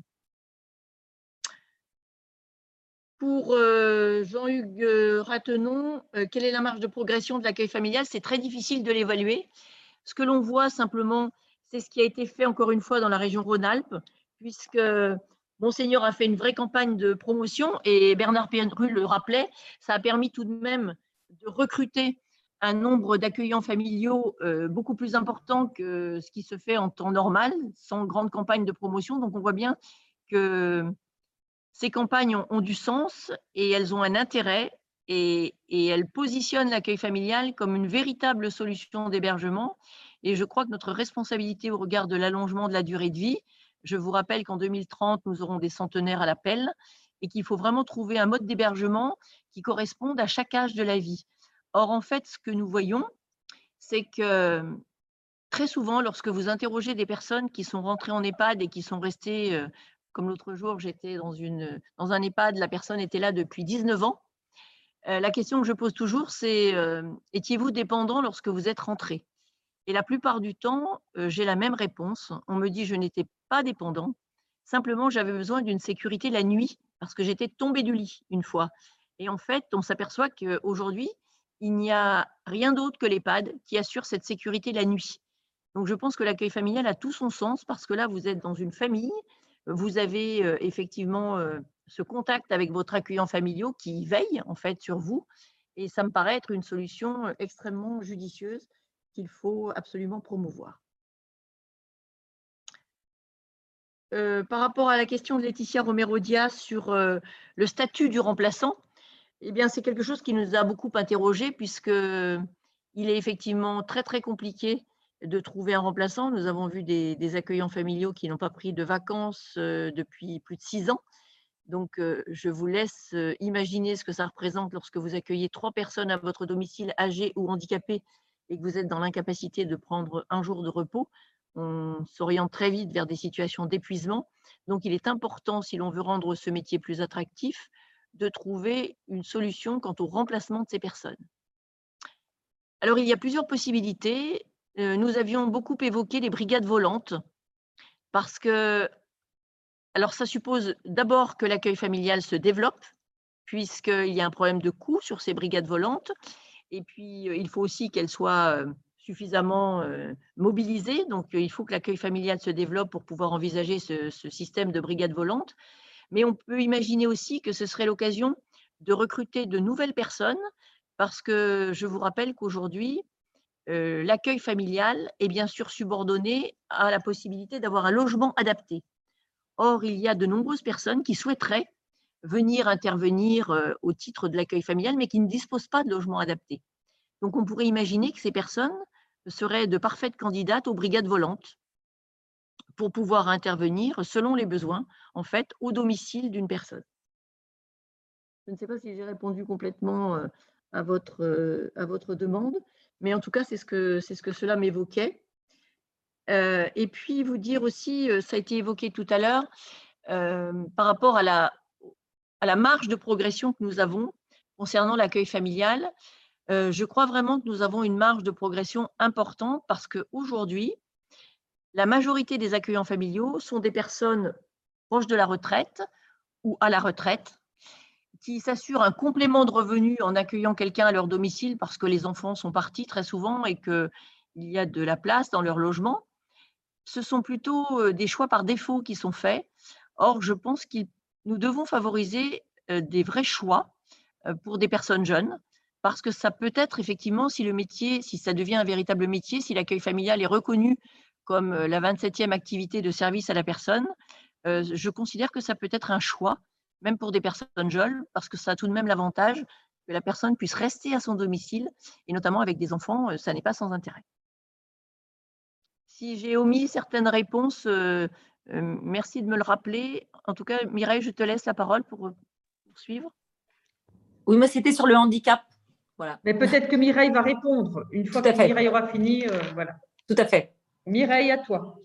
pour Jean-Hugues Ratenon, quelle est la marge de progression de l'accueil familial? C'est très difficile de l'évaluer. Ce que l'on voit simplement, c'est ce qui a été fait encore une fois dans la région Rhône-Alpes, puisque Monseigneur a fait une vraie campagne de promotion et Bernard Pénru le rappelait, ça a permis tout de même de recruter un nombre d'accueillants familiaux beaucoup plus important que ce qui se fait en temps normal, sans grande campagne de promotion. Donc on voit bien que ces campagnes ont, du sens et elles ont un intérêt et, elles positionnent l'accueil familial comme une véritable solution d'hébergement. Et je crois que notre responsabilité au regard de l'allongement de la durée de vie, je vous rappelle qu'en 2030, nous aurons des centenaires à l'appel et qu'il faut vraiment trouver un mode d'hébergement qui corresponde à chaque âge de la vie. Or, en fait, ce que nous voyons, c'est que très souvent, lorsque vous interrogez des personnes qui sont rentrées en EHPAD et qui sont restées euh, comme l'autre jour, j'étais dans, dans un EHPAD, la personne était là depuis 19 ans. Euh, la question que je pose toujours, c'est euh, étiez-vous dépendant lorsque vous êtes rentré Et la plupart du temps, j'ai la même réponse. On me dit je n'étais pas dépendant. Simplement, j'avais besoin d'une sécurité la nuit parce que j'étais tombée du lit une fois. Et en fait, on s'aperçoit qu'aujourd'hui, il n'y a rien d'autre que l'EHPAD qui assure cette sécurité la nuit. Donc, je pense que l'accueil familial a tout son sens parce que là, vous êtes dans une famille, vous avez effectivement ce contact avec votre accueillant familial qui veille en fait sur vous. Et ça me paraît être une solution extrêmement judicieuse qu'il faut absolument promouvoir. par rapport à la question de Laetitia Romero-Diaz sur le statut du remplaçant, eh bien, c'est quelque chose qui nous a beaucoup interrogés puisque il est effectivement très, très compliqué de trouver un remplaçant. Nous avons vu des, accueillants familiaux qui n'ont pas pris de vacances euh, depuis plus de six ans. Donc, euh, je vous laisse euh, imaginer ce que ça représente lorsque vous accueillez trois personnes à votre domicile âgées ou handicapées et que vous êtes dans l'incapacité de prendre un jour de repos. On s'oriente très vite vers des situations d'épuisement. Donc, il est important, si l'on veut rendre ce métier plus attractif, de trouver une solution quant au remplacement de ces personnes. Alors, il y a plusieurs possibilités. Euh, nous avions beaucoup évoqué les brigades volantes parce que, alors ça suppose d'abord que l'accueil familial se développe puisqu'il y a un problème de coût sur ces brigades volantes et puis euh, il faut aussi qu'elles soient euh, suffisamment mobilisées. Donc, il faut que l'accueil familial se développe pour pouvoir envisager ce, système de brigades volantes. Mais on peut imaginer aussi que ce serait l'occasion de recruter de nouvelles personnes parce que je vous rappelle qu'aujourd'hui, l'accueil familial est bien sûr subordonné à la possibilité d'avoir un logement adapté. Or, il y a de nombreuses personnes qui souhaiteraient venir intervenir au titre de l'accueil familial, mais qui ne disposent pas de logement adapté. Donc, on pourrait imaginer que ces personnes seraient de parfaites candidates aux brigades volantes pour pouvoir intervenir selon les besoins, en fait, au domicile d'une personne. Je ne sais pas si j'ai répondu complètement à votre, à votre demande. Mais en tout cas, c'est ce que, c'est ce que cela m'évoquait. Euh, et puis, vous dire aussi, euh, ça a été évoqué tout à l'heure, euh, par rapport à la, à la marge de progression que nous avons concernant l'accueil familial, je crois vraiment que nous avons une marge de progression importante parce qu'aujourd'hui, la majorité des accueillants familiaux sont des personnes proches de la retraite ou à la retraite, qui s'assurent un complément de revenus en accueillant quelqu'un à leur domicile parce que les enfants sont partis très souvent et qu'il y a de la place dans leur logement, ce sont plutôt euh, des choix par défaut qui sont faits. Or, je pense que nous devons favoriser euh, des vrais choix euh, pour des personnes jeunes parce que ça peut être effectivement, si le métier, si ça devient un véritable métier, si l'accueil familial est reconnu comme la 27e activité de service à la personne, je considère que ça peut être un choix même pour des personnes jeunes, parce que ça a tout de même l'avantage que la personne puisse rester à son domicile, et notamment avec des enfants, euh, ça n'est pas sans intérêt. Si j'ai omis certaines réponses, euh, euh, merci de me le rappeler. En tout cas, Mireille, je te laisse la parole pour poursuivre. Oui, moi, c'était sur le handicap. Voilà. Mais peut-être que Mireille va répondre une fois que Mireille aura fini. voilà. Tout à fait. Mireille, à toi.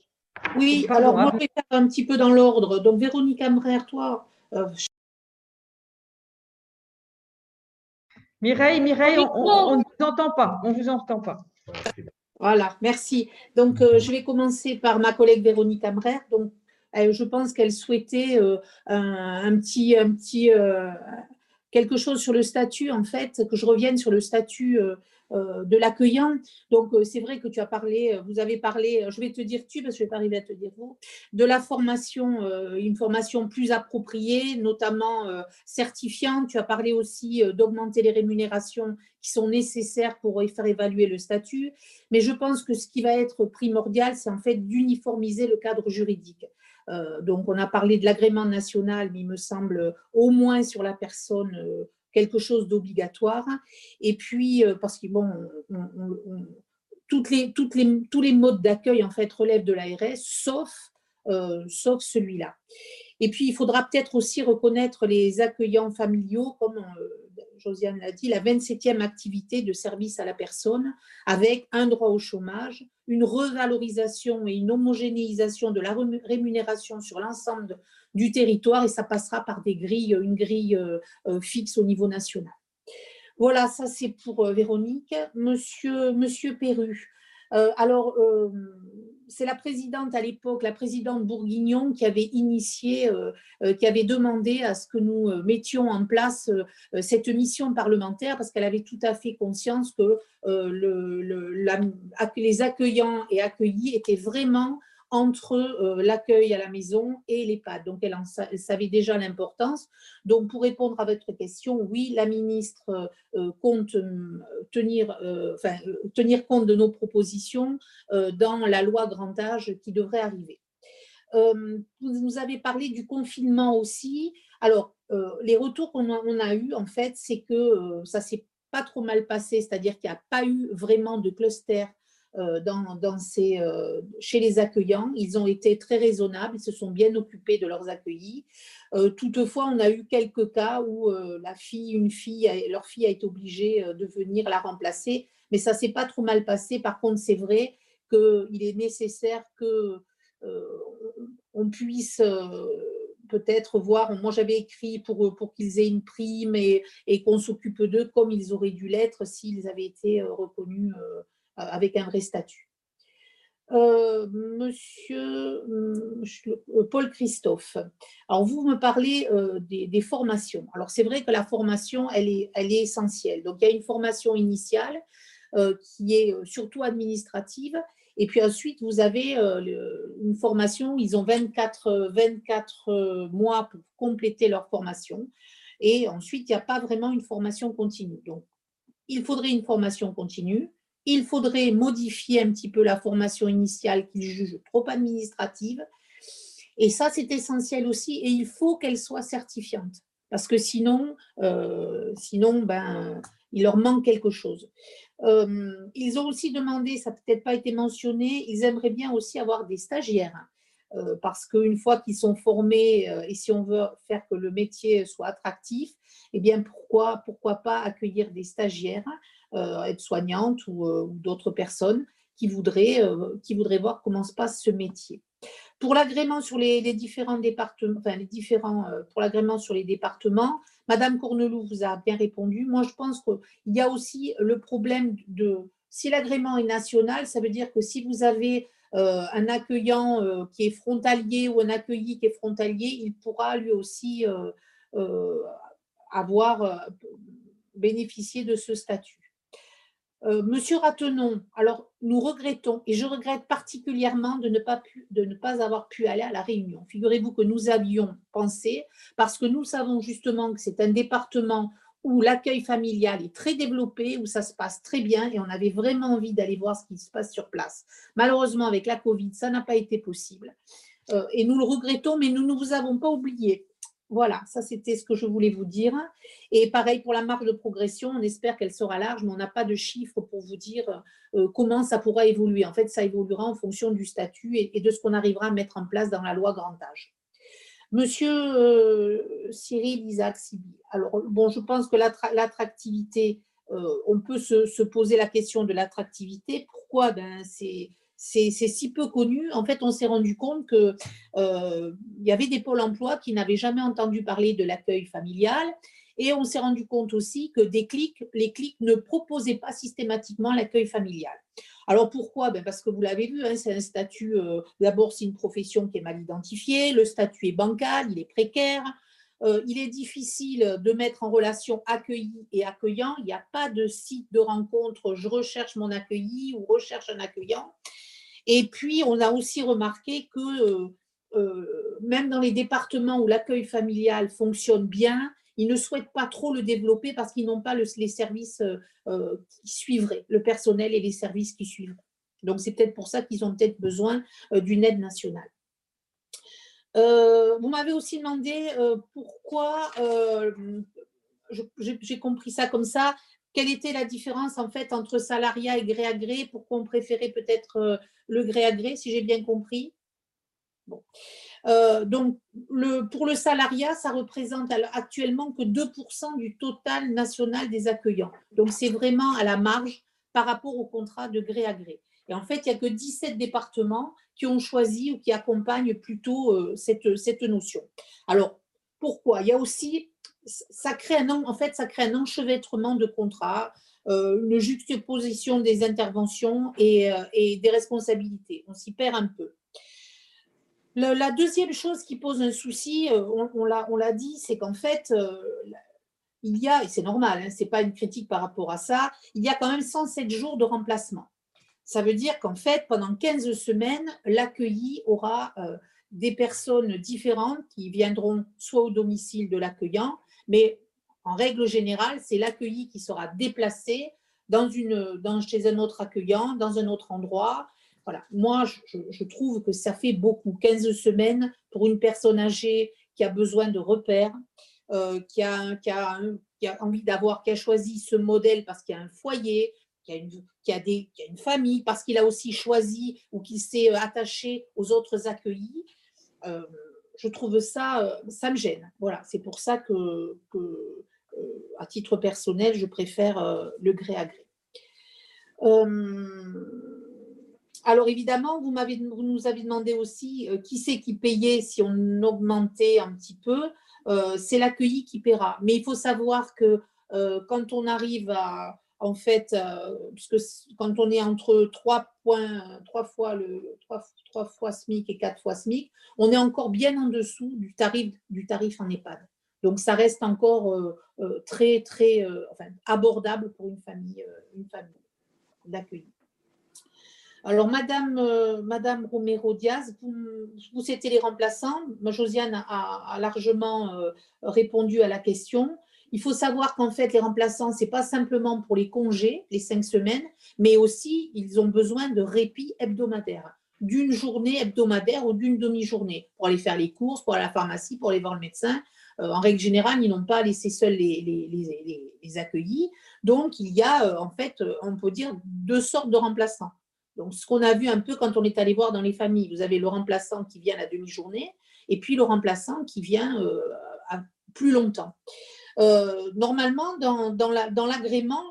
Oui, alors moi, je vais faire un petit peu dans l'ordre. Donc, Véronique Amrer, toi, Mireille, Mireille, on ne vous entend pas. On vous entend pas. Voilà, merci. Donc, euh, je vais commencer par ma collègue Véronique Amrer. Donc, je pense qu'elle souhaitait un, petit, un petit quelque chose sur le statut, en fait, que je revienne sur le statut euh, de l'accueillant. Donc, euh, c'est vrai que tu as parlé, euh, vous avez parlé, je vais te dire tu parce que je ne vais pas arriver à te dire vous, de la formation, une formation plus appropriée, notamment certifiante. Tu as parlé aussi d'augmenter les rémunérations qui sont nécessaires pour faire évaluer le statut. Mais je pense que ce qui va être primordial, c'est en fait d'uniformiser le cadre juridique. donc, on a parlé de l'agrément national, mais il me semble au moins sur la personne quelque chose d'obligatoire. Et puis, euh, parce que bon, toutes les, les, tous les modes d'accueil en fait relèvent de l'ARS, sauf, euh, sauf celui-là. Et puis, il faudra peut-être aussi reconnaître les accueillants familiaux, comme euh, Josiane l'a dit, la 27e activité de service à la personne, avec un droit au chômage, une revalorisation et une homogénéisation de la rémunération sur l'ensemble du territoire et ça passera par des grilles, une grille euh, euh, fixe au niveau national. Voilà, ça c'est pour euh, Véronique. Monsieur, Monsieur Perru, alors, c'est la présidente à l'époque, la présidente Bourguignon, qui avait initié, qui avait demandé à ce que nous mettions en place cette mission parlementaire parce qu'elle avait tout à fait conscience que les accueillants et accueillis étaient vraiment entre euh, l'accueil à la maison et l'EHPAD. Donc, elle, savait déjà l'importance. Donc, pour répondre à votre question, oui, la ministre euh, compte euh, tenir, tenir compte de nos propositions dans la loi grand âge qui devrait arriver. vous nous avez parlé du confinement aussi. Alors, les retours qu'on a, on eus, en fait, c'est que ça s'est pas trop mal passé, c'est-à-dire qu'il n'y a pas eu vraiment de cluster dans, dans euh, chez les accueillants. Ils ont été très raisonnables, ils se sont bien occupés de leurs accueillis. Euh, toutefois, on a eu quelques cas où la fille, une fille, leur fille a été obligée de venir la remplacer, mais ça s'est pas trop mal passé. Par contre, c'est vrai qu'il est nécessaire que on puisse peut-être voir, moi j'avais écrit pour, pour qu'ils aient une prime et, qu'on s'occupe d'eux comme ils auraient dû l'être s'ils avaient été reconnus euh, avec un vrai statut. Euh, monsieur euh, Paul Christophe, alors vous me parlez des, formations. Alors c'est vrai que la formation, elle est, elle est essentielle. Donc il y a une formation initiale qui est surtout administrative. Et puis ensuite, vous avez une formation, ils ont 24, 24 mois pour compléter leur formation. Et ensuite, il n'y a pas vraiment une formation continue. Donc, il faudrait une formation continue il faudrait modifier un petit peu la formation initiale qu'ils jugent trop administrative. Et ça, c'est essentiel aussi. Et il faut qu'elle soit certifiante. Parce que sinon, euh, ben, il leur manque quelque chose. Euh, ils ont aussi demandé, ça n'a peut-être pas été mentionné, ils aimeraient bien aussi avoir des stagiaires. Euh, parce qu'une fois qu'ils sont formés, et si on veut faire que le métier soit attractif, eh bien pourquoi pas accueillir des stagiaires? Euh, aides-soignantes euh, ou, d'autres personnes qui voudraient, euh, qui voudraient voir comment se passe ce métier. Pour l'agrément sur les, différents départements, les différents, pour l'agrément sur les départements, Madame Cornelou vous a bien répondu. Moi, je pense qu'il y a aussi le problème de si l'agrément est national, ça veut dire que si vous avez un accueillant qui est frontalier ou un accueilli qui est frontalier, il pourra lui aussi avoir bénéficié de ce statut. Euh, Monsieur Ratenon, alors nous regrettons, et je regrette particulièrement de ne, pas de ne pas avoir pu aller à la réunion. Figurez-vous que nous avions pensé, parce que nous savons justement que c'est un département où l'accueil familial est très développé, où ça se passe très bien, et on avait vraiment envie d'aller voir ce qui se passe sur place. Malheureusement, avec la Covid, ça n'a pas été possible. Euh, et nous le regrettons, mais nous ne vous avons pas oublié. Voilà, ça c'était ce que je voulais vous dire. Et pareil pour la marge de progression, on espère qu'elle sera large, mais on n'a pas de chiffres pour vous dire euh, comment ça pourra évoluer. En fait, ça évoluera en fonction du statut et, de ce qu'on arrivera à mettre en place dans la loi grand âge. Monsieur euh, Cyril Isaac Sibi, alors bon, je pense que l'attractivité, euh, on peut se, se, poser la question de l'attractivité. Pourquoi ben, C'est c'est si peu connu. En fait, on s'est rendu compte qu'il euh, y avait des pôles emploi qui n'avaient jamais entendu parler de l'accueil familial. Et on s'est rendu compte aussi que des clics, les clics ne proposaient pas systématiquement l'accueil familial. Alors pourquoi? Ben Parce que vous l'avez vu, hein, c'est un statut, euh, d'abord c'est une profession qui est mal identifiée, le statut est bancal, il est précaire, euh, il est difficile de mettre en relation accueilli et accueillant, il n'y a pas de site de rencontre, je recherche mon accueilli ou recherche un accueillant. Et puis on a aussi remarqué que même dans les départements où l'accueil familial fonctionne bien, ils ne souhaitent pas trop le développer parce qu'ils n'ont pas les services euh, euh, qui suivraient, le personnel et les services qui suivraient. Donc, c'est peut-être pour ça qu'ils ont peut-être besoin euh, d'une aide nationale. vous m'avez aussi demandé pourquoi, j'ai compris ça comme ça, quelle était la différence en fait entre salariat et gré à gré, pourquoi on préférait peut-être le gré à gré, si j'ai bien compris? Bon. Euh, donc, pour le salariat, ça représente actuellement que 2% du total national des accueillants. Donc, c'est vraiment à la marge par rapport au contrat de gré à gré. Et en fait, il n'y a que 17 départements qui ont choisi ou qui accompagnent plutôt euh, cette, cette notion. Alors, pourquoi? Il y a aussi, ça crée un, en fait, ça crée un enchevêtrement de contrats, euh, une juxtaposition des interventions et, et des responsabilités. On s'y perd un peu la deuxième chose qui pose un souci, euh, on, l'a dit, c'est qu'en fait, euh, il y a, et c'est normal, hein, ce n'est pas une critique par rapport à ça, il y a quand même 107 jours de remplacement. Ça veut dire qu'en fait, pendant 15 semaines, l'accueilli aura euh, des personnes différentes qui viendront soit au domicile de l'accueillant, mais en règle générale, c'est l'accueilli qui sera déplacé dans une, dans, chez un autre accueillant, dans un autre endroit, voilà. Moi, je, trouve que ça fait beaucoup. 15 semaines pour une personne âgée qui a besoin de repères, euh, qui, a, qui, a, envie d'avoir, qui a choisi ce modèle parce qu'il y a un foyer, qui a une, qui a des, qui a une famille, parce qu'il a aussi choisi ou qu'il s'est attaché aux autres accueillis. Euh, je trouve ça, ça me gêne. Voilà, c'est pour ça que, que à titre personnel, je préfère le gré à gré. Alors évidemment, vous, nous avez demandé aussi euh, qui c'est qui payait si on augmentait un petit peu. Euh, c'est l'accueilli qui paiera. Mais il faut savoir que euh, quand on arrive à, en fait, puisque quand on est entre 3, points, 3 fois le 3, fois SMIC et 4 fois SMIC, on est encore bien en dessous du tarif, du tarif en EHPAD. Donc ça reste encore très très abordable pour une famille, une famille d'accueilli. Alors, Madame, euh, Madame Romero-Diaz, vous, vous étiez les remplaçants. Josiane a, largement euh, répondu à la question. Il faut savoir qu'en fait, les remplaçants, ce n'est pas simplement pour les congés, les cinq semaines, mais aussi, ils ont besoin de répit hebdomadaire, d'une journée hebdomadaire ou d'une demi-journée pour aller faire les courses, pour aller à la pharmacie, pour aller voir le médecin. Euh, en règle générale, ils n'ont pas laissé seuls les, accueillis. Donc, il y a, en fait, on peut dire, deux sortes de remplaçants. Donc, ce qu'on a vu un peu quand on est allé voir dans les familles, vous avez le remplaçant qui vient la demi-journée et puis le remplaçant qui vient euh, plus longtemps. Euh, normalement, dans, l'agrément,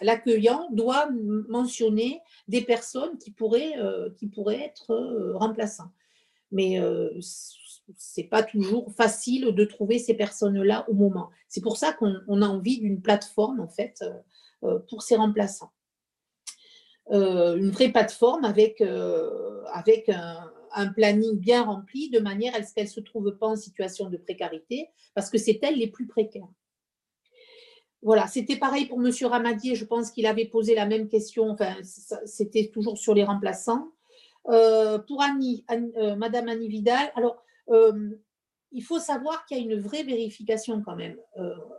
l'accueillant doit mentionner des personnes qui pourraient, euh, qui pourraient être remplaçants. Mais ce n'est pas toujours facile de trouver ces personnes-là au moment. C'est pour ça qu'on a envie d'une plateforme, en fait, pour ces remplaçants. Euh, une vraie plateforme avec, euh, avec un, planning bien rempli de manière à ce qu'elles ne se trouvent pas en situation de précarité parce que c'est elles les plus précaires. Voilà, c'était pareil pour M. Ramadier, je pense qu'il avait posé la même question, enfin, c'était toujours sur les remplaçants. Euh, pour Annie, Madame Annie Vidal, alors, il faut savoir qu'il y a une vraie vérification quand même.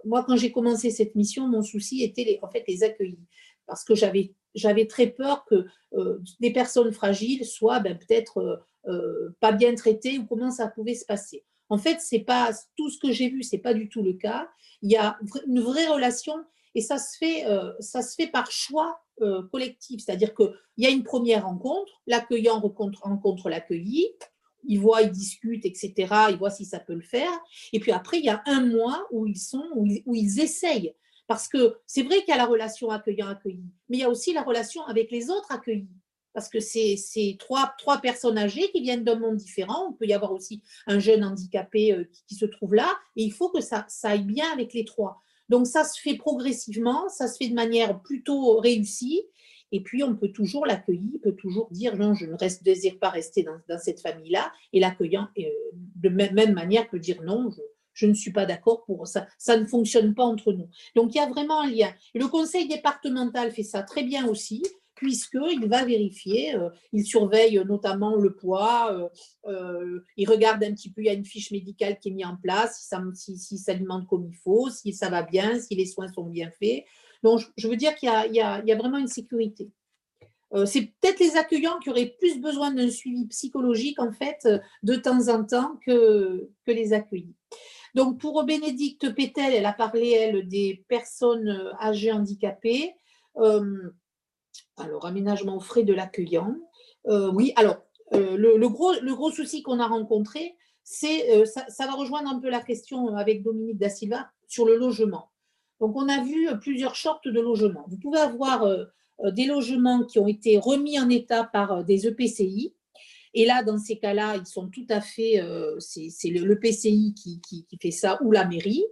moi, quand j'ai commencé cette mission, mon souci était les, en fait les accueillis, parce que j'avais très peur que euh, des personnes fragiles soient ben, peut-être euh, euh, pas bien traitées ou comment ça pouvait se passer. En fait, c'est pas tout ce que j'ai vu, c'est pas du tout le cas. Il y a une vraie relation et ça se fait, ça se fait par choix collectif, c'est-à-dire qu'il y a une première rencontre, l'accueillant rencontre, rencontre l'accueilli, ils voient, ils discutent, etc. Ils voient si ça peut le faire. Et puis après, il y a un mois où ils sont, où ils, où ils essayent. Parce que c'est vrai qu'il y a la relation accueillant-accueilli, mais il y a aussi la relation avec les autres accueillis. Parce que c'est trois, personnes âgées qui viennent d'un monde différent. On peut y avoir aussi un jeune handicapé euh, qui, se trouve là. Et il faut que ça, aille bien avec les trois. Donc ça se fait progressivement, ça se fait de manière plutôt réussie. Et puis, on peut toujours l'accueillir, peut toujours dire non, je ne reste, désire pas rester dans, cette famille-là. Et l'accueillant, euh, de même manière, peut dire non, je, ne suis pas d'accord pour ça. Ça ne fonctionne pas entre nous. Donc, il y a vraiment un lien. le conseil départemental fait ça très bien aussi puisqu'il va vérifier, euh, il surveille notamment le poids, euh, euh, il regarde un petit peu, il y a une fiche médicale qui est mise en place, si s'alimente comme il faut, si ça va bien, si les soins sont bien faits. Donc, je veux dire qu'il y, a vraiment une sécurité. c'est peut-être les accueillants qui auraient plus besoin d'un suivi psychologique, en fait, de temps en temps, que, que les accueillis. Donc, pour Bénédicte Pétel, elle a parlé, elle, des personnes âgées handicapées. Alors, aménagement frais de l'accueillant. Euh, oui, alors, euh, le, gros, le souci qu'on a rencontré, c'est, euh, ça, va rejoindre un peu la question avec Dominique Da Silva sur le logement. Donc, on a vu plusieurs sortes de logements. Vous pouvez avoir des logements qui ont été remis en état par des EPCI. Et là, dans ces cas-là, ils sont tout à fait, c'est qui, qui, qui, fait ça ou la mairie.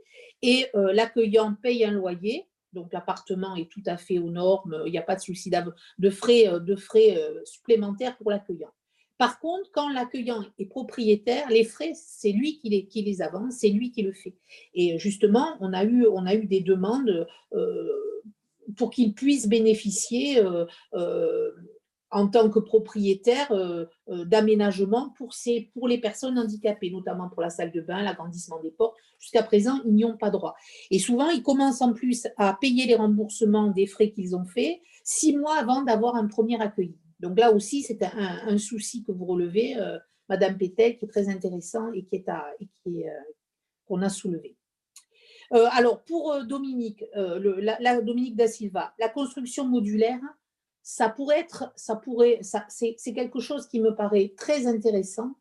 Et l'accueillant paye un loyer donc l'appartement est tout à fait aux normes, il n'y a pas de souci de frais, euh, euh, supplémentaires pour l'accueillant. Par contre, quand l'accueillant est propriétaire, les frais, c'est lui qui les, avance, c'est lui qui le fait. Et justement, on a eu, on a eu des demandes euh, pour qu'il puisse bénéficier en tant que propriétaire euh, euh, d'aménagement pour, pour les personnes handicapées, notamment pour la salle de bain, l'agrandissement des portes. Jusqu'à présent, ils n'y ont pas droit. Et souvent, ils commencent en plus à payer les remboursements des frais qu'ils ont faits six mois avant d'avoir un premier accueil. Donc là aussi, c'est un, souci que vous relevez, euh, Madame Pétel, qui est très intéressant et qui qu'on a soulevé. alors, pour Dominique, Dominique Da Silva, la construction modulaire, ça pourrait être, ça pourrait, ça, c'est quelque chose qui me paraît très intéressant,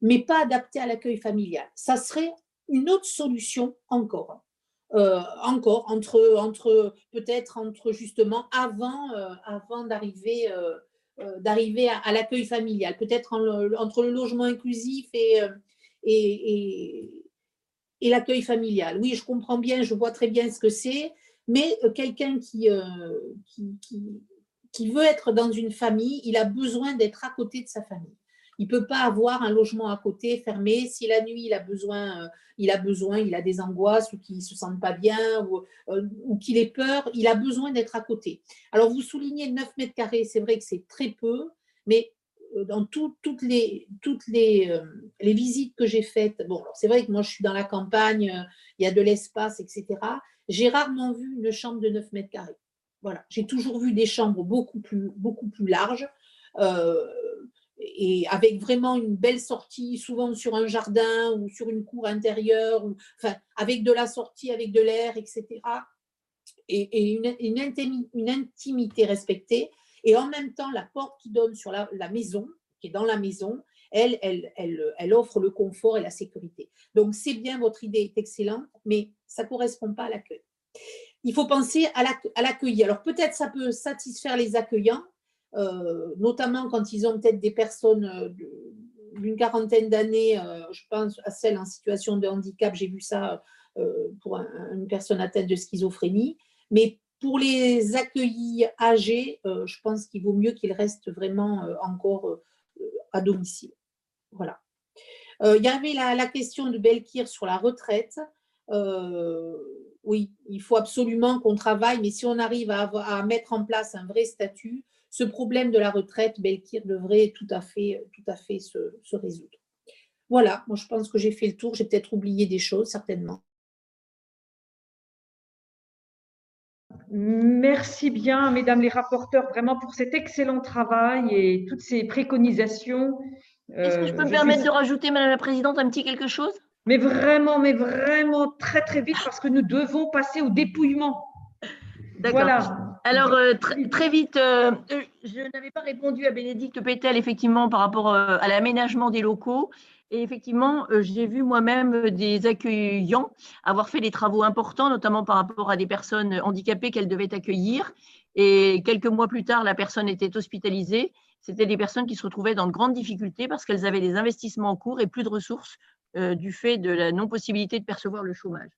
mais pas adapté à l'accueil familial. Ça serait une autre solution encore. Euh, encore entre, entre peut-être entre justement avant, euh, avant d'arriver euh, d'arriver à, l'accueil familial, peut-être entre le logement inclusif et, et, et, l'accueil familial. Oui, je comprends bien, je vois très bien ce que c'est, mais quelqu'un qui, veut être dans une famille, il a besoin d'être à côté de sa famille. Il ne peut pas avoir un logement à côté fermé. Si la nuit, il a besoin, euh, il a besoin, il a des angoisses ou qu'il ne se sente pas bien ou, euh, ou qu'il ait peur, il a besoin d'être à côté. Alors, vous soulignez 9 mètres carrés, c'est vrai que c'est très peu, mais euh, dans toutes, les, toutes les, les visites que j'ai faites, bon, c'est vrai que moi, je suis dans la campagne, il y a de l'espace, etc. J'ai rarement vu une chambre de 9 mètres carrés. Voilà, j'ai toujours vu des chambres beaucoup plus, beaucoup plus larges euh, et avec vraiment une belle sortie, souvent sur un jardin ou sur une cour intérieure, enfin, avec de la sortie, avec de l'air, etc. Et, une, une, intimité respectée. Et en même temps, la porte qui donne sur la, maison, qui est dans la maison, elle, elle, elle, elle, offre le confort et la sécurité. Donc, c'est bien, votre idée est excellente, mais ça ne correspond pas à l'accueil il faut penser à l'accueil. Alors peut-être ça peut satisfaire les accueillants, euh, notamment quand ils ont peut-être des personnes euh, d'une quarantaine d'années, euh, je pense à celles en situation de handicap, j'ai vu ça pour une personne atteinte de schizophrénie, mais pour les accueillis âgés, je pense qu'il vaut mieux qu'ils restent vraiment encore à domicile. Voilà. il y avait la, la, question de Belkir sur la retraite oui, il faut absolument qu'on travaille, mais si on arrive à, mettre en place un vrai statut, ce problème de la retraite, Belkir devrait tout à fait, tout à fait se, résoudre. Voilà, moi je pense que j'ai fait le tour, j'ai peut-être oublié des choses, certainement. Merci bien, mesdames les rapporteurs, vraiment pour cet excellent travail et toutes ces préconisations. Est-ce que je peux me euh, permettre de rajouter, Madame la Présidente, un petit quelque chose? Mais vraiment, mais vraiment très très vite parce que nous devons passer au dépouillement. D'accord. Alors, euh, très vite, euh, euh, je n'avais pas répondu à Bénédicte Pétel, effectivement, par rapport à l'aménagement des locaux. Et effectivement, j'ai vu moi-même des accueillants avoir fait des travaux importants, notamment par rapport à des personnes handicapées qu'elles devaient accueillir. Et quelques mois plus tard, la personne était hospitalisée. C'était des personnes qui se retrouvaient dans de grandes difficultés parce qu'elles avaient des investissements en cours et plus de ressources du fait de la non-possibilité de percevoir le chômage.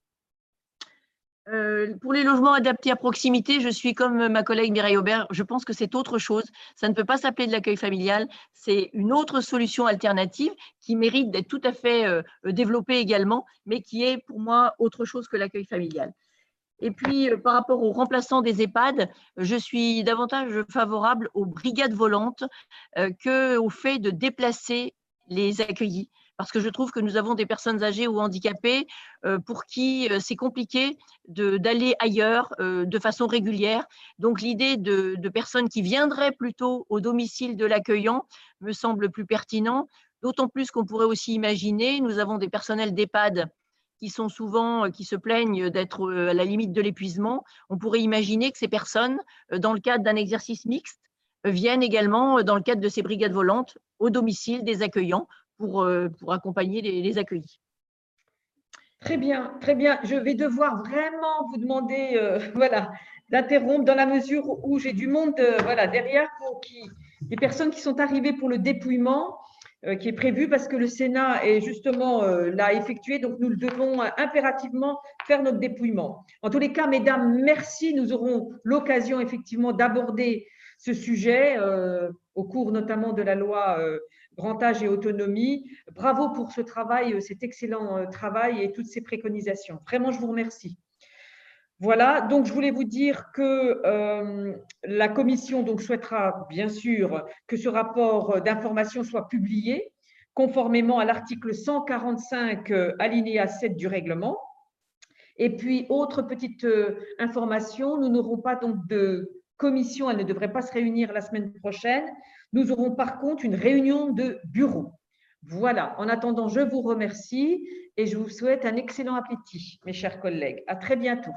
Euh, pour les logements adaptés à proximité, je suis comme ma collègue Mireille Aubert, je pense que c'est autre chose. Ça ne peut pas s'appeler de l'accueil familial, c'est une autre solution alternative qui mérite d'être tout à fait euh, développée également, mais qui est pour moi autre chose que l'accueil familial. Et puis, euh, par rapport aux remplaçants des EHPAD, je suis davantage favorable aux brigades volantes qu'au fait de déplacer les accueillis parce que je trouve que nous avons des personnes âgées ou handicapées euh, pour qui euh, c'est compliqué d'aller ailleurs euh, de façon régulière. Donc l'idée de, personnes qui viendraient plutôt au domicile de l'accueillant me semble plus pertinent, d'autant plus qu'on pourrait aussi imaginer, nous avons des personnels d'EHPAD qui sont souvent, qui se plaignent d'être à la limite de l'épuisement. On pourrait imaginer que ces personnes, dans le cadre d'un exercice mixte, viennent également, dans le cadre de ces brigades volantes, au domicile des accueillants pour, euh, pour accompagner les, accueillis. Très bien, très bien. Je vais devoir vraiment vous demander euh, voilà, d'interrompre dans la mesure où j'ai du monde euh, voilà, derrière pour qui, les personnes qui sont arrivées pour le dépouillement qui est prévu parce que le Sénat est justement l'a effectué, donc nous devons impérativement faire notre dépouillement. En tous les cas, mesdames, merci. Nous aurons l'occasion effectivement d'aborder ce sujet au cours notamment de la loi grand et autonomie. Bravo pour ce travail, euh, cet excellent euh, travail et toutes ces préconisations. Vraiment, je vous remercie. Voilà, donc je voulais vous dire que euh, la commission donc, souhaitera bien sûr que ce rapport d'information soit publié conformément à l'article 145 alinéa 7 du règlement. Et puis, autre petite information, nous n'aurons pas donc de commission, elle ne devrait pas se réunir la semaine prochaine, nous aurons par contre une réunion de bureau. Voilà, en attendant, je vous remercie et je vous souhaite un excellent appétit, mes chers collègues. À très bientôt.